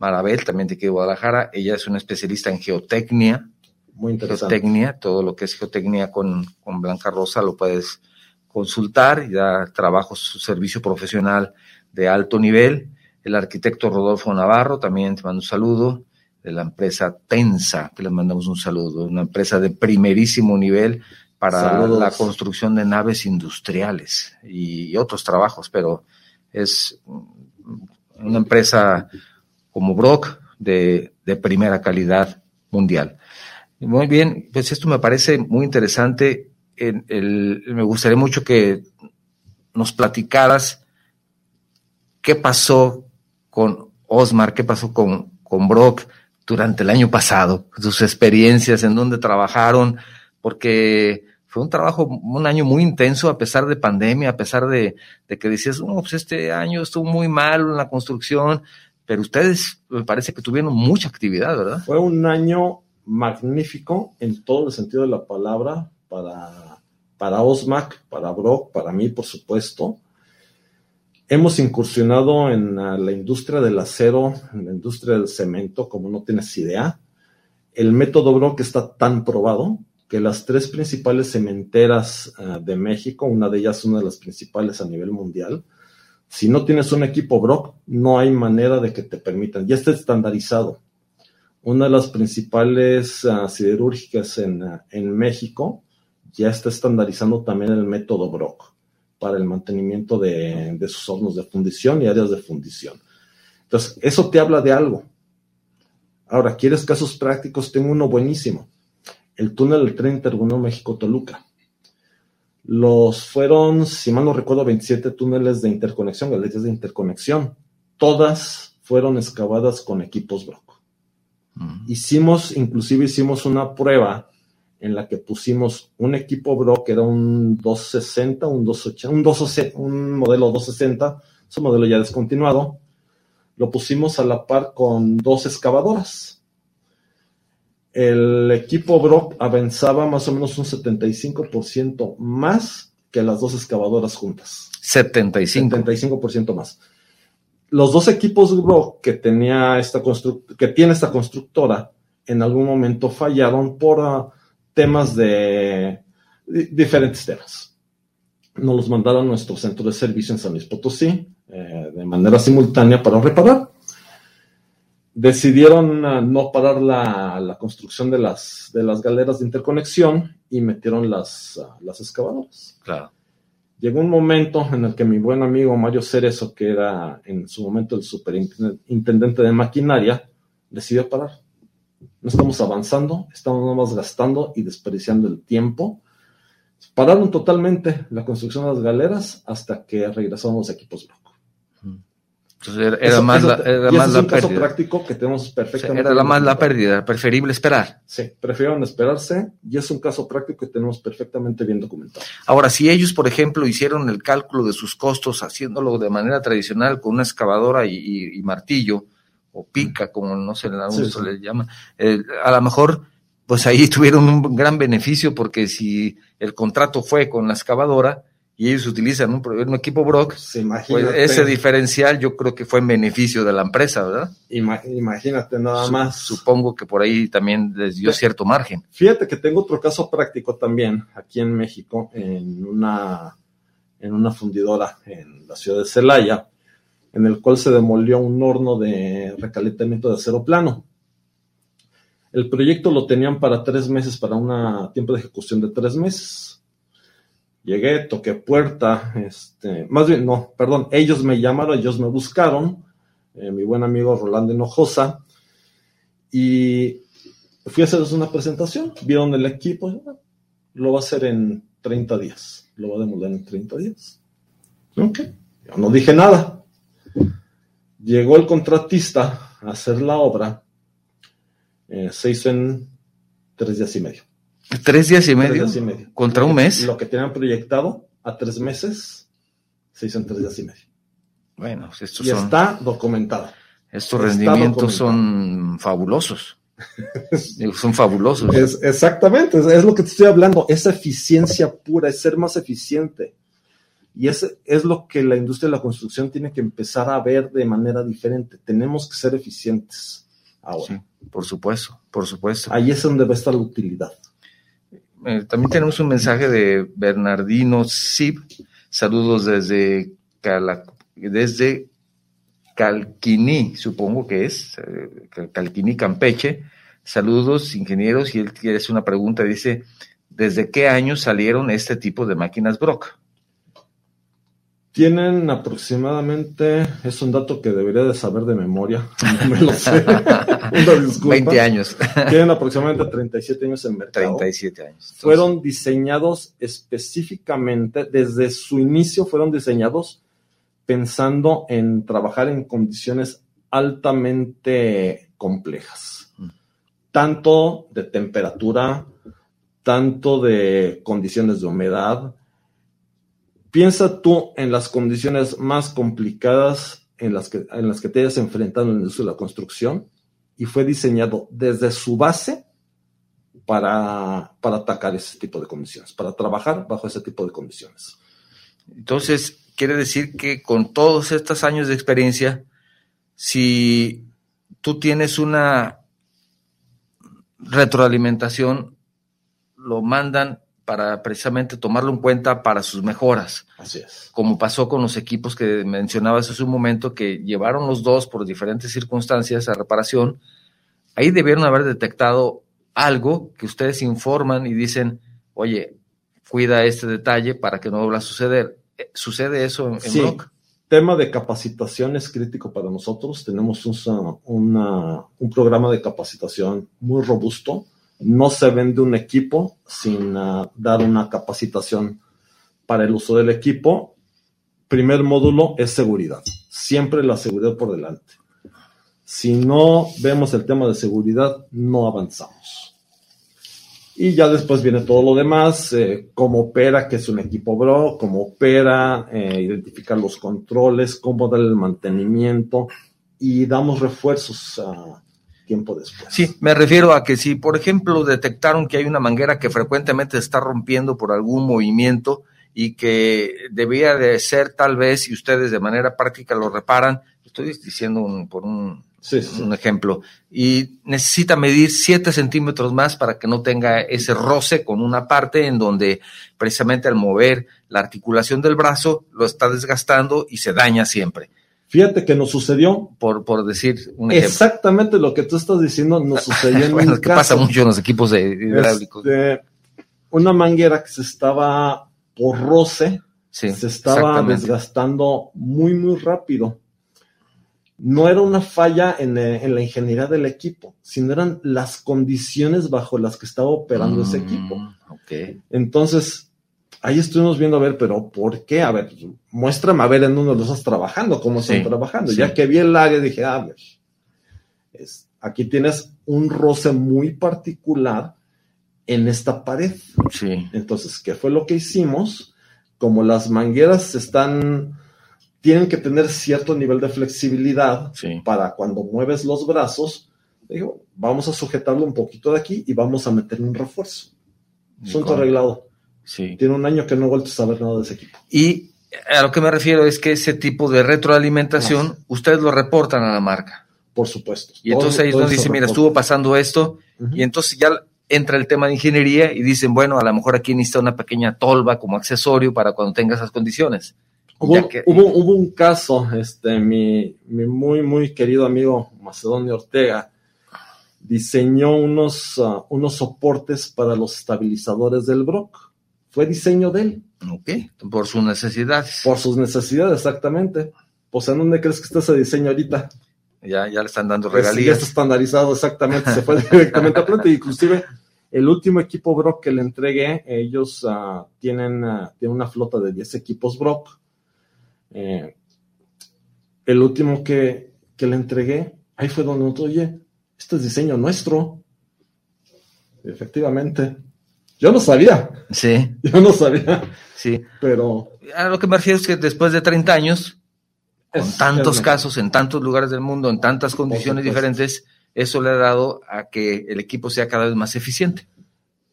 Marabel, también de aquí de Guadalajara. Ella es una especialista en geotecnia. Muy interesante. Geotecnia, todo lo que es geotecnia con, con Blanca Rosa lo puedes consultar. Ya trabajo su servicio profesional de alto nivel. El arquitecto Rodolfo Navarro, también te mando un saludo de la empresa Tensa, que le mandamos un saludo, una empresa de primerísimo nivel para la construcción de naves industriales y otros trabajos, pero es una empresa como Brock de, primera calidad mundial. Muy bien, pues esto me parece muy interesante. me gustaría mucho que nos platicaras qué pasó con Osmar, qué pasó con, con Brock durante el año pasado, sus experiencias, en dónde trabajaron, porque fue un trabajo, un año muy intenso a pesar de pandemia, a pesar de, que decías, pues este año estuvo muy mal en la construcción, pero ustedes me parece que tuvieron mucha actividad, ¿verdad? Fue un año magnífico en todo el sentido de la palabra para, para Osmac, para Brock, para mí, por supuesto. Hemos incursionado en la industria del acero, en la industria del cemento, como no tienes idea. El método Brock está tan probado que las tres principales cementeras uh, de México, una de ellas una de las principales a nivel mundial, si no tienes un equipo Brock, no hay manera de que te permitan. Ya está estandarizado. Una de las principales uh, siderúrgicas en, uh, en, México ya está estandarizando también el método Brock para el mantenimiento de, de sus hornos de fundición y áreas de fundición. Entonces, eso te habla de algo. Ahora, ¿quieres casos prácticos? Tengo uno buenísimo. El túnel del tren interurbano México-Toluca los fueron, si mal no recuerdo, 27 túneles de interconexión, galerías de interconexión. Todas fueron excavadas con equipos Brock. Mm. Hicimos, inclusive hicimos una prueba en la que pusimos un equipo Brock, que era un 260, un 280, un, 260, un modelo 260, es un modelo ya descontinuado. Lo pusimos a la par con dos excavadoras el equipo Brock avanzaba más o menos un 75% más que las dos excavadoras juntas. 75. 75% más. Los dos equipos Brock que tenía esta que tiene esta constructora en algún momento fallaron por uh, temas de, de, diferentes temas. Nos los mandaron a nuestro centro de servicio en San Luis Potosí eh, de manera simultánea para reparar decidieron uh, no parar la, la, construcción de las, de las galeras de interconexión y metieron las, uh, las excavadoras. Claro. Llegó un momento en el que mi buen amigo Mario Cerezo, que era en su momento el superintendente de maquinaria, decidió parar. No estamos avanzando, estamos nada más gastando y desperdiciando el tiempo. Pararon totalmente la construcción de las galeras hasta que regresaron los equipos entonces era, era eso, más, eso, la, era más es la un pérdida. caso práctico que tenemos perfectamente. Era la más la pérdida, preferible esperar. Sí, prefirieron esperarse y es un caso práctico que tenemos perfectamente bien documentado. Ahora, si ellos, por ejemplo, hicieron el cálculo de sus costos haciéndolo de manera tradicional con una excavadora y, y, y martillo, o pica, como no sé, en sí, se le llama, eh, a lo mejor, pues ahí tuvieron un gran beneficio porque si el contrato fue con la excavadora, y ellos utilizan un, un equipo Brock, pues ese diferencial yo creo que fue en beneficio de la empresa, ¿verdad? Imagínate nada más. Supongo que por ahí también les dio cierto margen. Fíjate que tengo otro caso práctico también aquí en México, en una, en una fundidora en la ciudad de Celaya, en el cual se demolió un horno de recalentamiento de acero plano. El proyecto lo tenían para tres meses, para un tiempo de ejecución de tres meses Llegué, toqué puerta, este, más bien, no, perdón, ellos me llamaron, ellos me buscaron, eh, mi buen amigo Rolando Hinojosa, y fui a hacerles una presentación, vieron el equipo, lo va a hacer en 30 días, lo va a demoler en 30 días. Ok, yo no dije nada. Llegó el contratista a hacer la obra, eh, se hizo en tres días y medio. ¿Tres días y medio? Tres días y medio. ¿Contra un mes? Lo que tenían proyectado a tres meses se hizo en tres días y medio. Bueno, pues estos y son, está documentado. Estos rendimientos son fabulosos. son fabulosos. Es, exactamente, es, es, lo que te estoy hablando. Es eficiencia pura, es ser más eficiente. Y es, es lo que la industria de la construcción tiene que empezar a ver de manera diferente. Tenemos que ser eficientes ahora. Sí, por supuesto, por supuesto. Ahí es donde va a estar la utilidad. Eh, también tenemos un mensaje de Bernardino Sib. Saludos desde, Cala, desde supongo que es, eh, Calquiní, Campeche. Saludos, ingenieros, y él quiere hacer una pregunta. Dice, ¿desde qué año salieron este tipo de máquinas Brock? Tienen aproximadamente, es un dato que debería de saber de memoria, no me lo sé. Una disculpa. 20 años. Tienen aproximadamente 37 años en mercado. 37 años. Entonces, fueron diseñados específicamente, desde su inicio fueron diseñados pensando en trabajar en condiciones altamente complejas, mm. tanto de temperatura, tanto de condiciones de humedad. Piensa tú en las condiciones más complicadas en las que, en las que te hayas enfrentado en el uso de la construcción y fue diseñado desde su base para, para atacar ese tipo de condiciones, para trabajar bajo ese tipo de condiciones. Entonces, quiere decir que con todos estos años de experiencia, si tú tienes una retroalimentación, lo mandan para precisamente tomarlo en cuenta para sus mejoras. Así es. Como pasó con los equipos que mencionabas hace un momento, que llevaron los dos por diferentes circunstancias a reparación. Ahí debieron haber detectado algo que ustedes informan y dicen, oye, cuida este detalle para que no vuelva a suceder. Eh, ¿Sucede eso en, sí. Tema de capacitación es crítico para nosotros. Tenemos un, una, un programa de capacitación muy robusto no se vende un equipo sin uh, dar una capacitación para el uso del equipo. Primer módulo es seguridad. Siempre la seguridad por delante. Si no vemos el tema de seguridad, no avanzamos. Y ya después viene todo lo demás, eh, cómo opera, que es un equipo bro, cómo opera, eh, identificar los controles, cómo dar el mantenimiento y damos refuerzos a tiempo después. Sí, me refiero a que si, por ejemplo, detectaron que hay una manguera que frecuentemente está rompiendo por algún movimiento y que debía de ser tal vez, y ustedes de manera práctica lo reparan, estoy diciendo por un, sí, sí. un ejemplo, y necesita medir 7 centímetros más para que no tenga ese roce con una parte en donde precisamente al mover la articulación del brazo lo está desgastando y se daña siempre. Fíjate que nos sucedió. Por, por decir un ejemplo. Exactamente lo que tú estás diciendo nos sucedió en bueno, un que caso. pasa mucho en los equipos de hidráulicos. Este, una manguera que se estaba por roce, Sí, se estaba desgastando muy, muy rápido. No era una falla en, eh, en la ingeniería del equipo, sino eran las condiciones bajo las que estaba operando ese Mm, equipo. ok. Entonces, ahí estuvimos viendo, a ver, pero ¿por qué? A ver, muéstrame a ver en dónde lo estás trabajando, cómo Sí, están trabajando. sí. Ya que vi el área, dije, a ver, es- aquí tienes un roce muy particular en esta pared. Sí, Entonces, ¿qué fue lo que hicimos? Como las mangueras están, tienen que tener cierto nivel de flexibilidad sí. para cuando mueves los brazos, digo, vamos a sujetarlo un poquito de aquí y vamos a meterle un refuerzo. Asunto arreglado. Sí. Tiene un año que no he vuelto a saber nada de ese equipo. Y a lo que me refiero es que ese tipo de retroalimentación, ustedes lo reportan a la marca. Por supuesto. Y entonces ahí es donde dice, mira, estuvo pasando esto, y entonces ya entra el tema de ingeniería y dicen, bueno, a lo mejor aquí necesita una pequeña tolva como accesorio para cuando tenga esas condiciones. Hubo, que- hubo, hubo un caso, este, mi, mi muy, muy querido amigo Macedonio Ortega diseñó unos, ah, unos soportes para los estabilizadores del Brock. Fue diseño de él, Ok, por sus necesidades. por sus necesidades, exactamente. Pues, ¿en dónde crees que está ese diseño ahorita? Ya, ya le están dando Pues, ya regalías. está estandarizado, exactamente. Se fue directamente a planta. Inclusive, el último equipo Brock que le entregué, ellos ah, tienen, tienen una flota de 10 equipos Brock. Eh, el último que, que le entregué, ahí fue donde noté, oye, este es diseño nuestro. Efectivamente. Yo no sabía, Sí, yo no sabía, sí. pero... A lo que me refiero es que después de 30 años, con tantos casos en tantos lugares del mundo, en tantas condiciones diferentes, eso le ha dado a que el equipo sea cada vez más eficiente.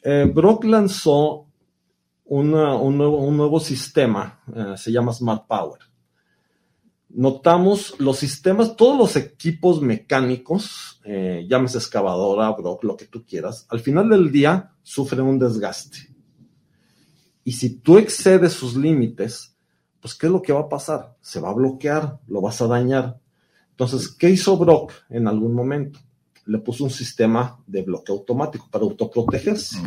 Eh, Brock lanzó una- un, nuevo, un nuevo sistema, eh, se llama Smart Power. Notamos los sistemas, todos los equipos mecánicos, eh, llámese excavadora, Brock, lo que tú quieras, al final del día sufren un desgaste. Y si tú excedes sus límites, pues ¿qué es lo que va a pasar? Se va a bloquear, lo vas a dañar. Entonces, ¿qué hizo Brock en algún momento? Le puso un sistema de bloqueo automático para autoprotegerse.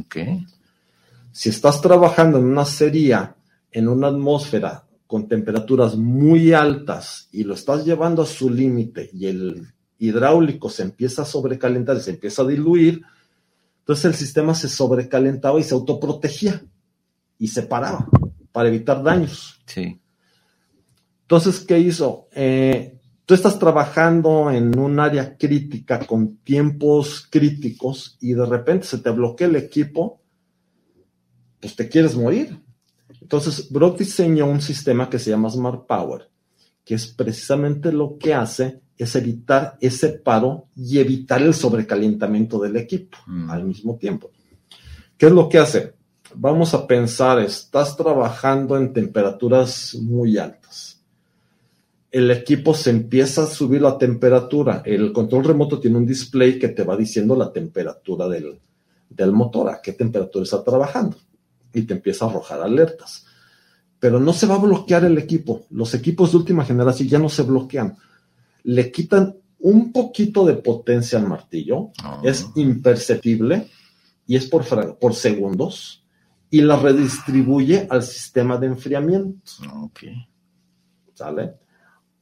Si estás trabajando en una acería, en una atmósfera con temperaturas muy altas y lo estás llevando a su límite y el hidráulico se empieza a sobrecalentar y se empieza a diluir, entonces el sistema se sobrecalentaba y se autoprotegía y se paraba para evitar daños. Sí. Entonces, ¿qué hizo? Eh, tú estás trabajando en un área crítica con tiempos críticos y de repente se te bloquea el equipo, pues te quieres morir. Entonces, Brock diseñó un sistema que se llama Smart Power, que es precisamente lo que hace es evitar ese paro y evitar el sobrecalentamiento del equipo Mm. al mismo tiempo. ¿Qué es lo que hace? Vamos a pensar, estás trabajando en temperaturas muy altas. El equipo se empieza a subir la temperatura. El control remoto tiene un display que te va diciendo la temperatura del, del motor, a qué temperatura está trabajando. Y te empieza a arrojar alertas. Pero no se va a bloquear el equipo. Los equipos de última generación ya no se bloquean. Le quitan un poquito de potencia al martillo. Ah. Es imperceptible y es por, por segundos. Y la redistribuye al sistema de enfriamiento. Ok. ¿sale?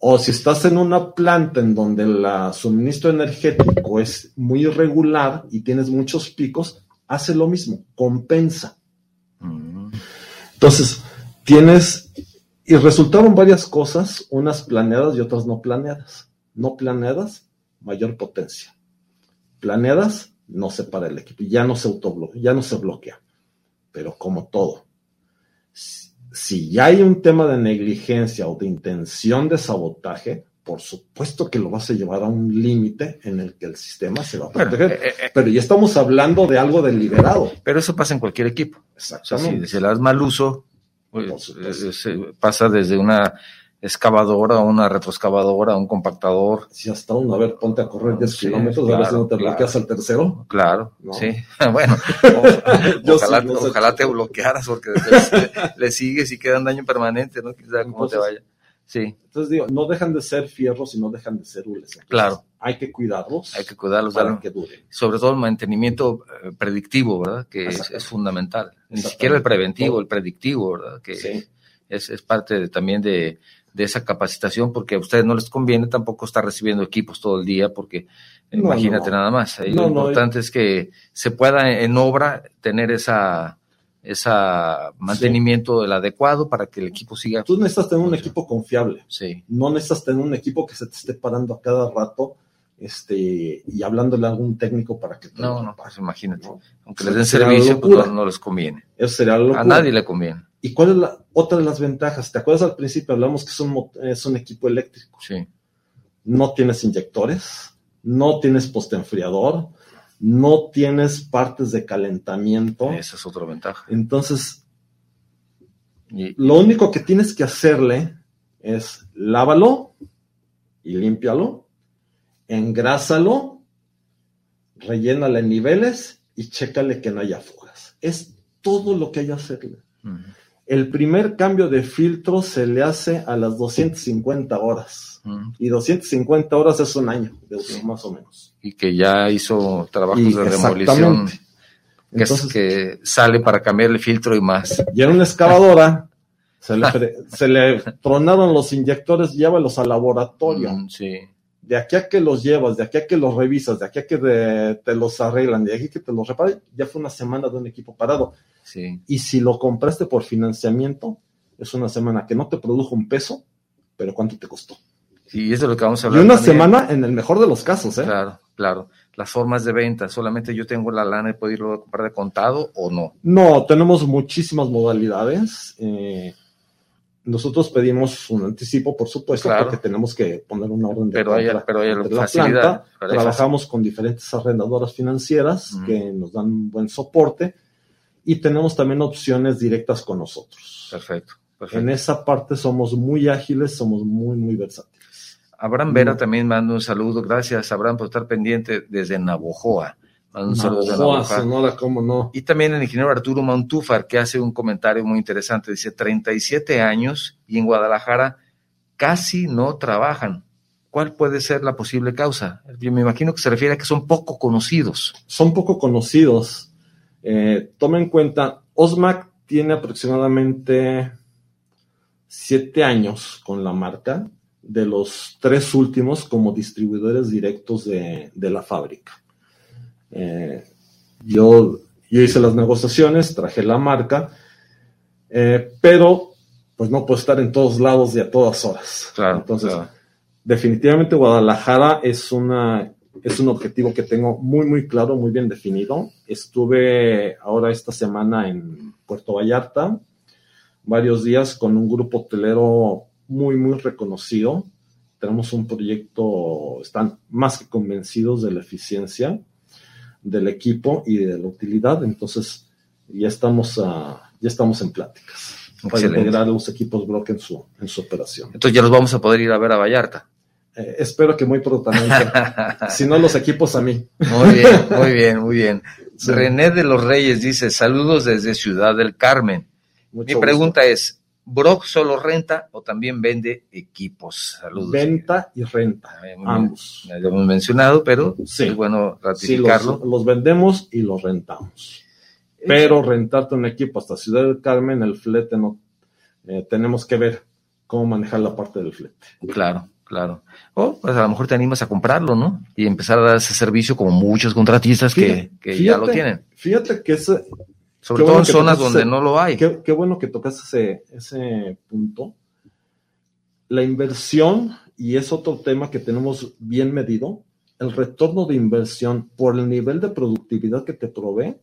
O si estás en una planta en donde el suministro energético es muy irregular y tienes muchos picos, hace lo mismo, compensa. Entonces, tienes, y resultaron varias cosas, unas planeadas y otras no planeadas. No planeadas, mayor potencia. Planeadas, no se para el equipo, ya no se autobloquea, ya no se bloquea. Pero como todo, si ya hay un tema de negligencia o de intención de sabotaje, por supuesto que lo vas a llevar a un límite en el que el sistema se va a Bueno, proteger. eh, eh, Pero ya estamos hablando de algo deliberado. pero eso pasa en cualquier equipo. O sea, si Exactamente. se le das mal uso, eh, se pasa desde una excavadora una retroexcavadora, un compactador. Si hasta uno, a ver, ponte a correr 10 Sí, kilómetros, a ver si claro, no te claro. bloqueas al tercero. Claro, No. sí. Bueno, ojalá, sí, ojalá te bloquearas porque le, le sigues y queda un daño permanente, ¿no? Sabe cómo te vaya. Sí, Entonces digo, no dejan de ser fierros y no dejan de ser hules. Entonces, Claro. Hay que cuidarlos hay que cuidarlos, para que duren. sobre todo el mantenimiento eh, predictivo, ¿verdad? Que es, fundamental. Ni siquiera el preventivo, el predictivo, ¿verdad? Que Sí. es, es parte de- también de, de esa capacitación, porque a ustedes no les conviene tampoco estar recibiendo equipos todo el día, porque No, imagínate no. nada más. No, lo importante es que se pueda en obra tener esa esa mantenimiento del adecuado para que el equipo siga. Tú necesitas tener un equipo confiable. Sí, No necesitas tener un equipo que se te esté parando a cada rato este, y hablándole a algún técnico para que te no, no, pues imagínate. ¿no? Aunque les den servicio, pues no, no les conviene. Eso sería A nadie le conviene. ¿Y cuál es la otra de las ventajas? ¿Te acuerdas al principio? Hablamos que es un, es un equipo eléctrico. Sí, no tienes inyectores, no tienes postenfriador, no tienes partes de calentamiento. esa es otra ventaja. Entonces, Y, lo único que tienes que hacerle es lávalo y límpialo, engrásalo, rellénale niveles y chécale que no haya fugas. Es todo lo que hay que hacerle. El primer cambio de filtro se le hace a las 250 horas. Ujú. Y 250 horas es un año, más o menos. y que ya hizo trabajos Y de demolición, que, es- que sale para cambiar el filtro y más. y en una excavadora, se le, se le tronaron los inyectores, llévalos al laboratorio. Mm, sí, De aquí a que los llevas, de aquí a que los revisas, de aquí a que de- te los arreglan, de aquí a que te los reparen, ya fue una semana de un equipo parado. sí. Y si lo compraste por financiamiento, es una semana que no te produjo un peso, pero ¿cuánto te costó? Y es lo que vamos a Y hablar. una también. semana en el mejor de los casos, ¿eh? Claro, claro. Las formas de venta, solamente yo tengo la lana y puedo irlo a comprar de contado o no. No, tenemos muchísimas modalidades. eh, nosotros pedimos un anticipo, por supuesto, Claro. porque tenemos que poner una orden de Pero hay, compra pero hay de la planta. hay Trabajamos con diferentes arrendadoras financieras que nos dan un buen soporte y tenemos también opciones directas con nosotros. Perfecto, perfecto. En esa parte somos muy ágiles, somos muy, muy versátiles. Abraham Vera también manda un saludo. Gracias, Abraham, por estar pendiente desde Navojoa. Manda un saludo desde Navojoa. Sonora, cómo no. Y también el ingeniero Arturo Montúfar, que hace un comentario muy interesante. Dice, 37 años y en Guadalajara casi no trabajan. ¿Cuál puede ser la posible causa? Yo me imagino que se refiere a que son poco conocidos. son poco conocidos. Eh, toma en cuenta, Osmac tiene aproximadamente siete años con la marca, de los tres últimos como distribuidores directos de, de la fábrica. Eh, yo, yo hice las negociaciones, traje la marca, eh, pero pues no puedo estar en todos lados y a todas horas. Claro. Entonces, claro. definitivamente Guadalajara es una es un objetivo que tengo muy muy claro, muy bien definido. Estuve ahora esta semana en, Puerto Vallarta, varios días con un grupo hotelero muy, muy reconocido. Tenemos un proyecto, están más que convencidos de la eficiencia del equipo y de la utilidad, entonces ya estamos, a, ya estamos en pláticas para integrar los equipos Brock en su, en su operación. Entonces ya los vamos a poder ir a ver a Vallarta. Eh, espero que muy prontamente. si no, los equipos a mí. Muy bien, muy bien, muy bien. René de los Reyes dice, saludos desde Ciudad del Carmen. Mi pregunta es, ¿Brock solo renta o también vende equipos? Saludos. Venta y renta, ambos. Ya lo hemos mencionado, pero sí. es bueno ratificarlo. los, vendemos y los rentamos. Pero rentarte un equipo hasta Ciudad del Carmen, el flete no, eh, tenemos que ver cómo manejar la parte del flete. Claro, claro. O pues a lo mejor te animas a comprarlo, ¿no? Y empezar a dar ese servicio como muchos contratistas que, ya lo tienen. Fíjate que ese... Sobre todo en zonas donde no lo hay. Qué, qué bueno que tocas ese, ese punto. La inversión, y es otro tema que tenemos bien medido, el retorno de inversión por el nivel de productividad que te provee,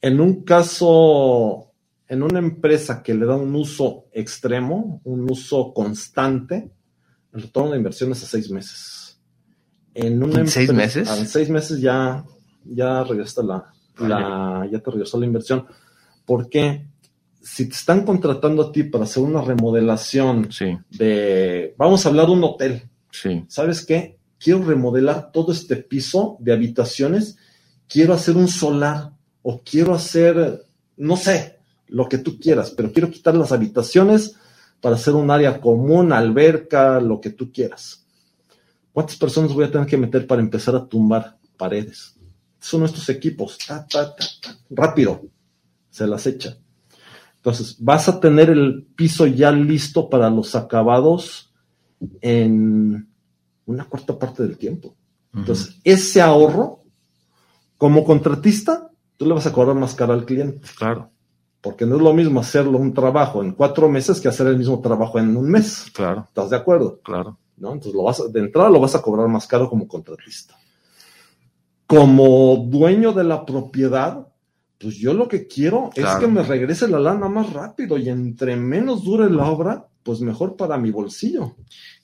en un caso, en una empresa que le da un uso extremo, un uso constante, el retorno de inversión es a seis meses. En, una seis meses? En seis meses ya, ya regresa la, la, ya te regresó la inversión. Porque si te están contratando a ti para hacer una remodelación de, vamos a hablar de un hotel. Sí. ¿Sabes qué? Quiero remodelar todo este piso de habitaciones. Quiero hacer un solar o quiero hacer, no sé, lo que tú quieras, pero quiero quitar las habitaciones para hacer un área común, alberca, lo que tú quieras. ¿Cuántas personas voy a tener que meter para empezar a tumbar paredes? Son estos equipos, rápido, se las echa. Entonces, vas a tener el piso ya listo para los acabados en una cuarta parte del tiempo. Entonces, ese ahorro, como contratista, tú le vas a cobrar más caro al cliente. Claro. Porque no es lo mismo hacerlo un trabajo en cuatro meses que hacer el mismo trabajo en un mes. Claro. ¿Estás de acuerdo? Claro. ¿No? Entonces, lo vas de entrada lo vas a cobrar más caro como contratista. Como dueño de la propiedad, pues yo lo que quiero es que me regrese la lana más rápido y entre menos dure la obra, pues mejor para mi bolsillo.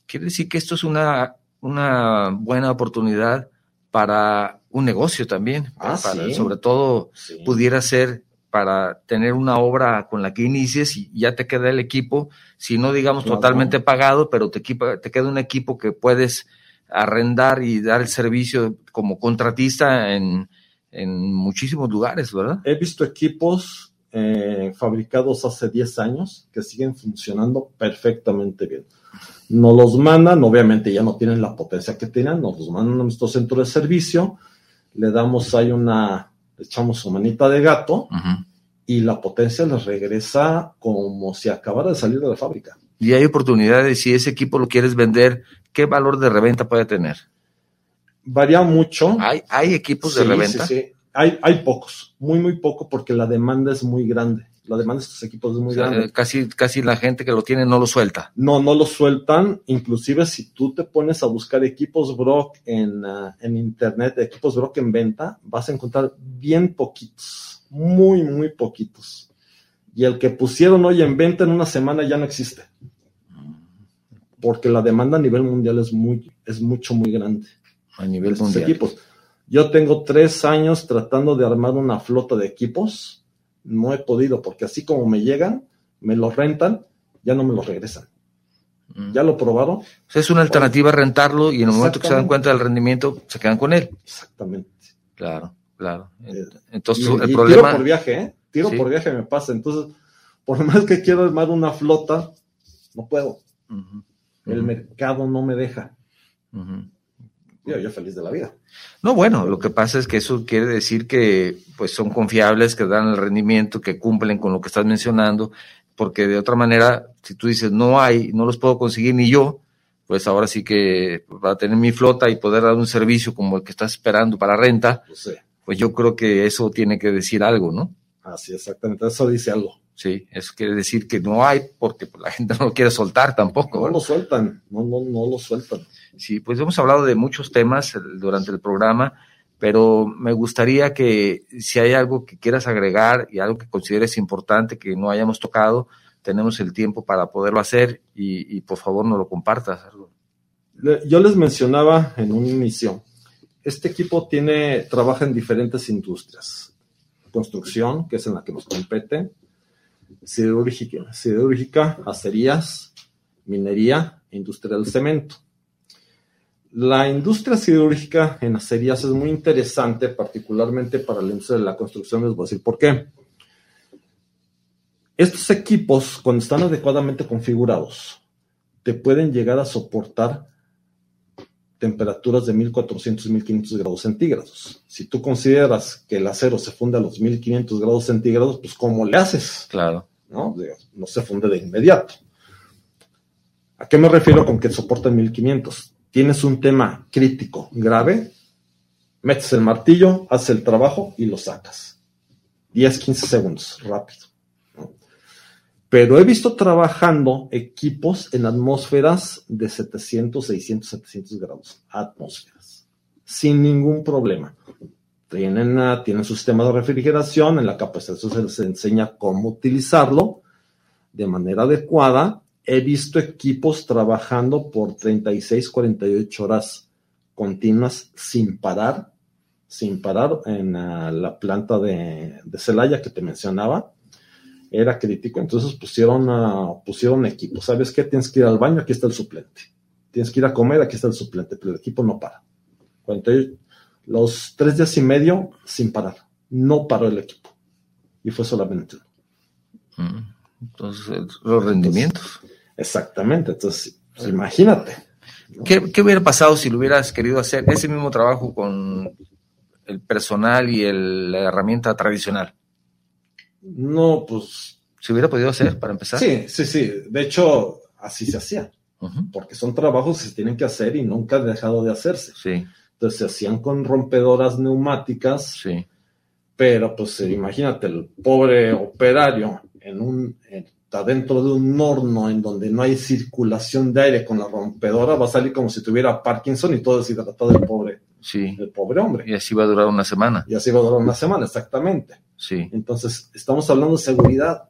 Quiere decir que esto es una, una buena oportunidad para un negocio también, ah, sobre todo pudiera ser para tener una obra con la que inicies y ya te queda el equipo, si no digamos totalmente pagado, pero te, te queda un equipo que puedes arrendar y dar el servicio como contratista en, en muchísimos lugares, ¿verdad? He visto equipos eh, fabricados hace 10 años que siguen funcionando perfectamente bien. Nos los mandan, obviamente ya no tienen la potencia que tenían, nos los mandan a nuestro centro de servicio, le damos ahí una, le echamos su manita de gato y la potencia les regresa como si acabara de salir de la fábrica. Y hay oportunidades, si ese equipo lo quieres vender, ¿qué valor de reventa puede tener? Varía mucho. ¿Hay, hay equipos de reventa? Sí, sí. Hay, hay pocos, muy, muy poco, porque la demanda es muy grande la demanda de estos equipos es muy grande. Casi, casi la gente que lo tiene no lo suelta. No, no lo sueltan. Inclusive si tú te pones a buscar equipos Brock en, uh, en internet, equipos Brock en venta, vas a encontrar bien poquitos, muy, muy poquitos. Y el que pusieron hoy en venta en una semana ya no existe. Porque la demanda a nivel mundial es muy, es mucho, muy grande. A nivel mundial. Equipos. Yo tengo tres años tratando de armar una flota de equipos no he podido, porque así como me llegan, me los rentan, ya no me los regresan. Mm. ¿Ya lo probaron? es una alternativa rentarlo y en el momento que se dan cuenta del rendimiento, se quedan con él. Exactamente. Claro, claro. Eh, entonces, el problema. Tiro por viaje, ¿eh? Tiro por viaje me pasa. Entonces, por más que quiero armar una flota, no puedo. El mercado no me deja yo, feliz de la vida. No, bueno, lo que pasa es que eso quiere decir que pues son confiables, que dan el rendimiento, que cumplen con lo que estás mencionando, porque de otra manera, si tú dices no hay, no los puedo conseguir ni yo, pues ahora sí que para tener mi flota y poder dar un servicio como el que estás esperando para renta, pues, pues yo creo que eso tiene que decir algo, ¿no? Así, exactamente, eso dice algo. Sí, eso quiere decir que no hay porque la gente no lo quiere soltar tampoco. No lo sueltan, no, no, no lo sueltan. Sí, pues hemos hablado de muchos temas durante el programa, pero me gustaría que si hay algo que quieras agregar y algo que consideres importante que no hayamos tocado, tenemos el tiempo para poderlo hacer y, y por favor no lo compartas. Yo les mencionaba en un inicio, este equipo tiene, trabaja en diferentes industrias. Construcción, que es en la que nos compete, siderúrgica, siderúrgica acerías, minería e industria del cemento. La industria siderúrgica en acerías es muy interesante, particularmente para la industria de la construcción. Les voy por qué. Estos equipos, cuando están adecuadamente configurados, te pueden llegar a soportar temperaturas de 1400 y 1500 grados centígrados. Si tú consideras que el acero se funde a los 1500 grados centígrados, pues ¿cómo le haces? Claro. No, no se funde de inmediato. ¿A qué me refiero con que soporta 1500? Tienes un tema crítico, grave, metes el martillo, haces el trabajo y lo sacas. 10, 15 segundos, rápido pero he visto trabajando equipos en atmósferas de 700, 600, 700 grados, atmósferas, sin ningún problema. Tienen, uh, tienen su sistema de refrigeración, en la capacitación se les enseña cómo utilizarlo de manera adecuada. He visto equipos trabajando por 36, 48 horas continuas sin parar, sin parar en uh, la planta de Celaya que te mencionaba era crítico, entonces pusieron, uh, pusieron equipo. ¿Sabes qué? Tienes que ir al baño, aquí está el suplente. Tienes que ir a comer, aquí está el suplente, pero el equipo no para. los tres días y medio sin parar, no paró el equipo. Y fue solamente mm, Entonces, los rendimientos. exactamente, entonces, pues, imagínate. ¿Qué, ¿Qué, hubiera pasado si lo hubieras querido hacer ese mismo trabajo con el personal y el, la herramienta tradicional? No, pues. ¿Se hubiera podido hacer para empezar? Sí, sí, sí. De hecho, así se hacía. Porque son trabajos que se tienen que hacer y nunca han dejado de hacerse. Sí. Entonces se hacían con rompedoras neumáticas. Sí. Pero, pues, imagínate, el pobre operario en un. está dentro de un horno en donde no hay circulación de aire con la rompedora, va a salir como si tuviera Parkinson y todo deshidratado el pobre, sí. el pobre hombre. Y así va a durar una semana. Y así va a durar una semana, exactamente. Sí. Entonces, estamos hablando de seguridad.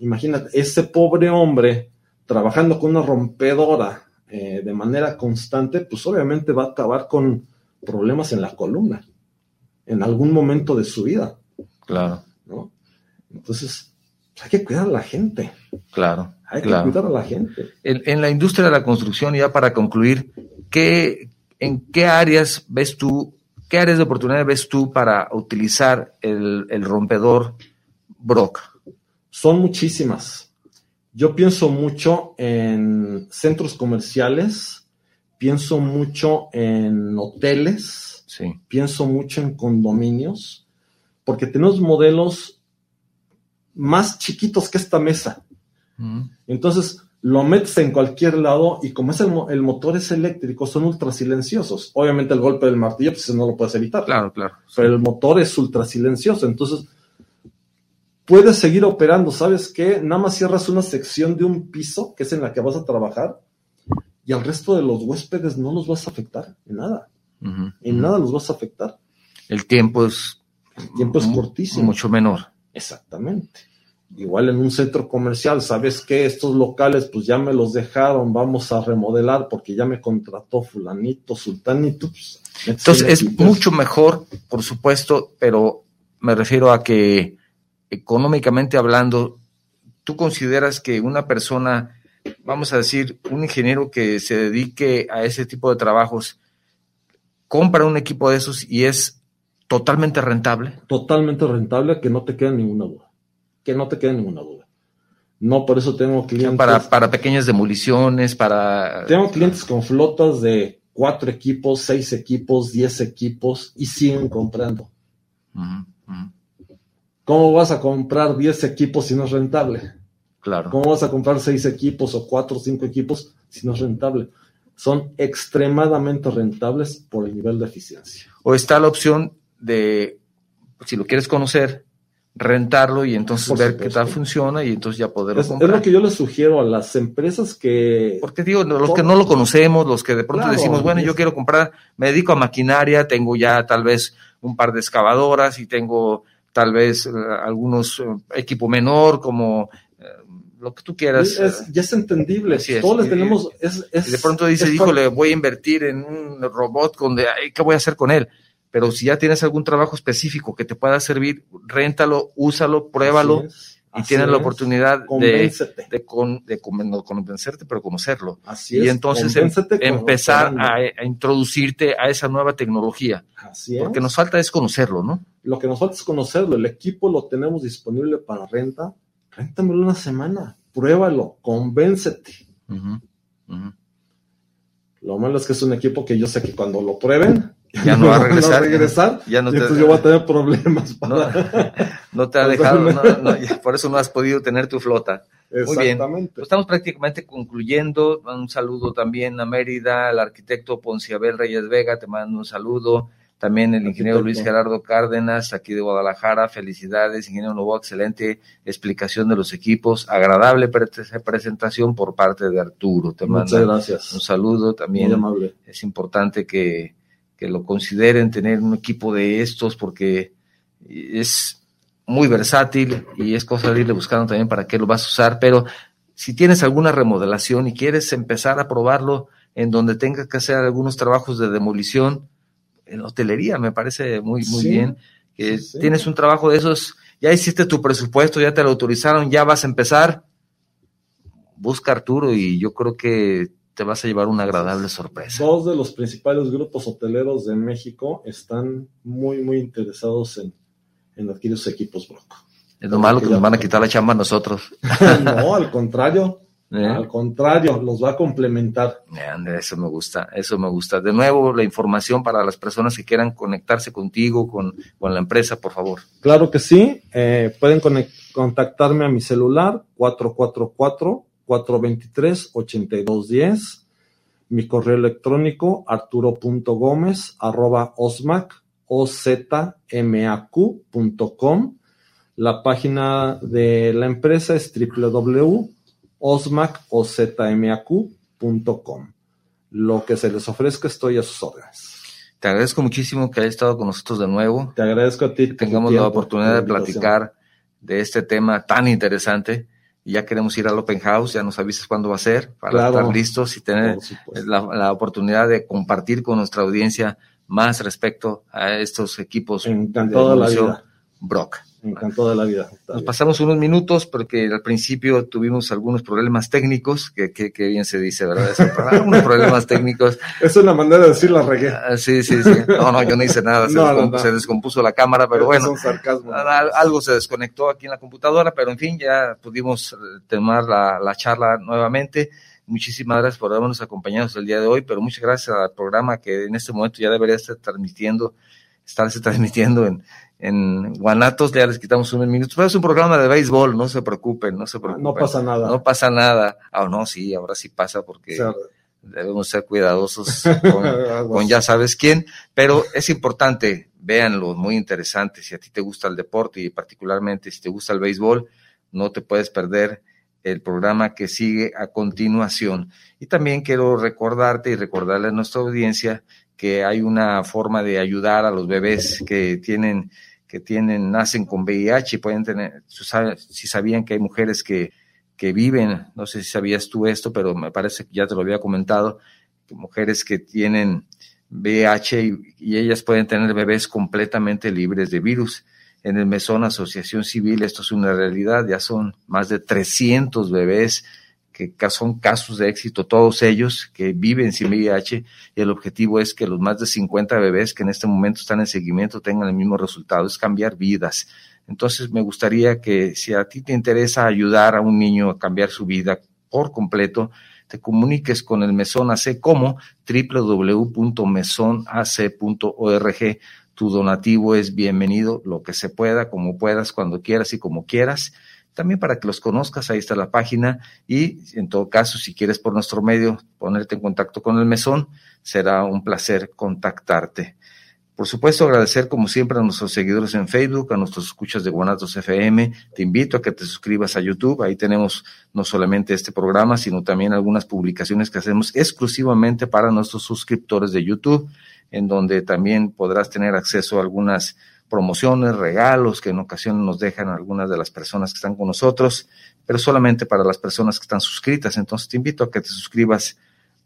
Imagínate, ese pobre hombre trabajando con una rompedora eh, de manera constante, pues obviamente va a acabar con problemas en la columna en algún momento de su vida. Claro. ¿no? Entonces, hay que cuidar a la gente. Claro. Hay que cuidar a la gente. En, en, la industria de la construcción, ya para concluir, ¿qué, ¿en qué áreas ves tú ¿Qué áreas de oportunidad ves tú para utilizar el, el rompedor Brock? Son muchísimas. Yo pienso mucho en centros comerciales, pienso mucho en hoteles, sí. pienso mucho en condominios, porque tenemos modelos más chiquitos que esta mesa. Mm. Entonces, lo metes en cualquier lado y como es el, el, motor es eléctrico, son ultra silenciosos. Obviamente el golpe del martillo, pues no lo puedes evitar. Claro, claro. Pero el motor es ultra silencioso, entonces puedes seguir operando. ¿Sabes qué? Nada más cierras una sección de un piso, que es en la que vas a trabajar, y al resto de los huéspedes no los vas a afectar en nada. Uh -huh. En nada los vas a afectar. El tiempo es... El tiempo es cortísimo. Mucho menor. Exactamente. Igual en un centro comercial, ¿sabes qué? Estos locales pues ya me los dejaron, vamos a remodelar porque ya me contrató fulanito, sultanito. Pues, Entonces es mucho mejor, por supuesto, pero me refiero a que económicamente hablando, tú consideras que una persona, vamos a decir, un ingeniero que se dedique a ese tipo de trabajos, compra un equipo de esos y es totalmente rentable. Totalmente rentable, que no te queda ninguna duda que no te quede ninguna duda. No, por eso tengo clientes. Para, para pequeñas demoliciones, para. Tengo clientes con flotas de cuatro equipos, seis equipos, diez equipos y siguen comprando. Uh -huh, uh -huh. ¿Cómo vas a comprar diez equipos si no es rentable? Claro. ¿Cómo vas a comprar seis equipos o cuatro o cinco equipos si no es rentable? Son extremadamente rentables por el nivel de eficiencia. O está la opción de, si lo quieres conocer, rentarlo y entonces Por ver supuesto. qué tal funciona y entonces ya poderlo Es, es comprar. lo que yo les sugiero a las empresas que... Porque digo, los que no lo conocemos, los que de pronto Claro, decimos, bueno, yo es- quiero comprar, me dedico a maquinaria, tengo ya tal vez un par de excavadoras y tengo tal vez eh, algunos eh, equipo menor, como eh, lo que tú quieras. es- ya es entendible. Así es. Todos les tenemos... Es, es- y de pronto dices, es híjole, voy a invertir en un robot, con de, ¿qué voy a hacer con él? Pero si ya tienes algún trabajo específico que te pueda servir, réntalo, úsalo, pruébalo y así tienes la oportunidad de, Convéncete. de, con- de con- no convencerte, pero conocerlo. Así y es, entonces em- empezar a, a introducirte a esa nueva tecnología. Así es. Porque nos falta es conocerlo, ¿no? Lo que nos falta es conocerlo. El equipo lo tenemos disponible para renta. Réntamelo una semana. Pruébalo. Convéncete. Lo malo es que es un equipo que yo sé que cuando lo prueben, Ya no va a regresar. regresar, Ya no y te- entonces yo voy a tener problemas. No, para- no te ha dejado, no, no, ya, por eso no has podido tener tu flota. bien. Exactamente. Pues estamos prácticamente concluyendo. Un saludo también a Mérida, al arquitecto Ponciabel Reyes Vega, te mando un saludo. También el ingeniero Arquitecto. Luis Gerardo Cárdenas, aquí de Guadalajara. Felicidades, ingeniero Novoa, excelente explicación de los equipos. Agradable pre- presentación por parte de Arturo. Te Muchas mando un gracias. saludo Muy también. amable. es importante que, que lo consideren tener un equipo de estos porque es muy versátil y es cosa de irle buscando también para qué lo vas a usar, pero si tienes alguna remodelación y quieres empezar a probarlo en donde tengas que hacer algunos trabajos de demolición, en hotelería me parece muy, muy Sí, bien, que sí, sí. tienes un trabajo de esos, ya hiciste tu presupuesto, ya te lo autorizaron, ya vas a empezar, busca Arturo y yo creo que te vas a llevar una agradable sorpresa. Dos de los principales grupos hoteleros de México están muy, muy interesados en, en adquirir sus equipos, Brock. Es lo malo que nos van a quitar la chamba a nosotros. no, al contrario. ¿eh? Al contrario, los va a complementar. Eh, Eso me gusta, eso me gusta. De nuevo, la información para las personas que quieran conectarse contigo, con, con la empresa, por favor. Claro que sí. eh, pueden contactarme a mi celular 444-423-8210. Mi correo electrónico arturo.gómez arroba osmac. La página de la empresa es www.osmacozmaq.com. Lo que se les ofrezca estoy a sus órdenes. Te agradezco muchísimo que hayas estado con nosotros de nuevo, Te agradezco a ti. que tengamos la oportunidad tu de platicar de este tema tan interesante. Y ya queremos ir al Open House, ya nos avisas cuándo va a ser, para Claro. estar listos y tener la, la oportunidad de compartir con nuestra audiencia más respecto a estos equipos Encantado de la vida. Brock. Encantado de la vida. Nos pasamos unos minutos porque al principio tuvimos algunos problemas técnicos, que, que, que bien se dice, ¿verdad? Eso, algunos problemas técnicos. Es una manera de decir la regué. Ah, Sí, sí, sí. No, no, yo no hice nada. Se, No, no, descom- no. se descompuso la cámara, pero bueno, Es un sarcasmo. al- algo se desconectó aquí en la computadora, pero en fin, ya pudimos eh, tomar la, la charla nuevamente. Muchísimas gracias por habernos acompañado el día de hoy, pero muchas gracias al programa que en este momento ya debería estar transmitiendo, estarse transmitiendo en, en Guanatos, ya les quitamos unos minutos, pero es un programa de béisbol, no se preocupen, no se preocupen. No pasa nada. No pasa nada. Ah, no, sí, ahora sí pasa porque O sea, debemos ser cuidadosos con, con ya sabes quién, pero es importante, véanlo, muy interesante, si a ti te gusta el deporte y particularmente si te gusta el béisbol, no te puedes perder el programa que sigue a continuación. Y también quiero recordarte y recordarle a nuestra audiencia que hay una forma de ayudar a los bebés que tienen, que tienen, nacen con VIH y pueden tener, si sabían que hay mujeres que, que viven, no sé si sabías tú esto, pero me parece que ya te lo había comentado, mujeres que tienen VIH y, y ellas pueden tener bebés completamente libres de virus. En el Mesón Asociación Civil esto es una realidad, ya son más de 300 bebés que son casos de éxito, todos ellos que viven sin VIH, y el objetivo es que los más de 50 bebés que en este momento están en seguimiento tengan el mismo resultado, es cambiar vidas. Entonces me gustaría que si a ti te interesa ayudar a un niño a cambiar su vida por completo, te comuniques con el Mesón AC como www.mesonac.org. Tu donativo es bienvenido, lo que se pueda, como puedas, cuando quieras y como quieras también para que los conozcas, ahí está la página y en todo caso, si quieres por nuestro medio ponerte en contacto con el mesón, será un placer contactarte. Por supuesto, agradecer como siempre a nuestros seguidores en Facebook, a nuestros escuchas de Guanatos FM. Te invito a que te suscribas a YouTube. Ahí tenemos no solamente este programa, sino también algunas publicaciones que hacemos exclusivamente para nuestros suscriptores de YouTube, en donde también podrás tener acceso a algunas promociones, regalos que en ocasiones nos dejan algunas de las personas que están con nosotros, pero solamente para las personas que están suscritas. Entonces te invito a que te suscribas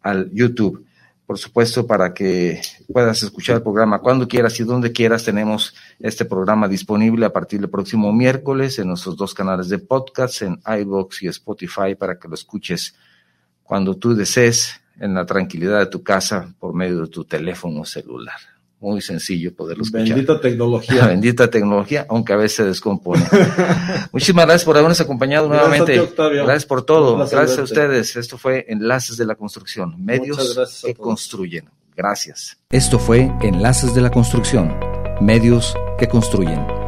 al YouTube por supuesto, para que puedas escuchar el programa cuando quieras y donde quieras. Tenemos este programa disponible a partir del próximo miércoles en nuestros dos canales de podcast, en iVoox y Spotify, para que lo escuches cuando tú desees, en la tranquilidad de tu casa, por medio de tu teléfono celular muy sencillo poderlo escuchar. Bendita tecnología. Bendita tecnología, aunque a veces se descompone. Muchísimas gracias por habernos acompañado nuevamente. gracias por todo. Gracias a ustedes. Esto fue Enlaces de la Construcción, medios que construyen. Gracias. Esto fue Enlaces de la Construcción, medios que construyen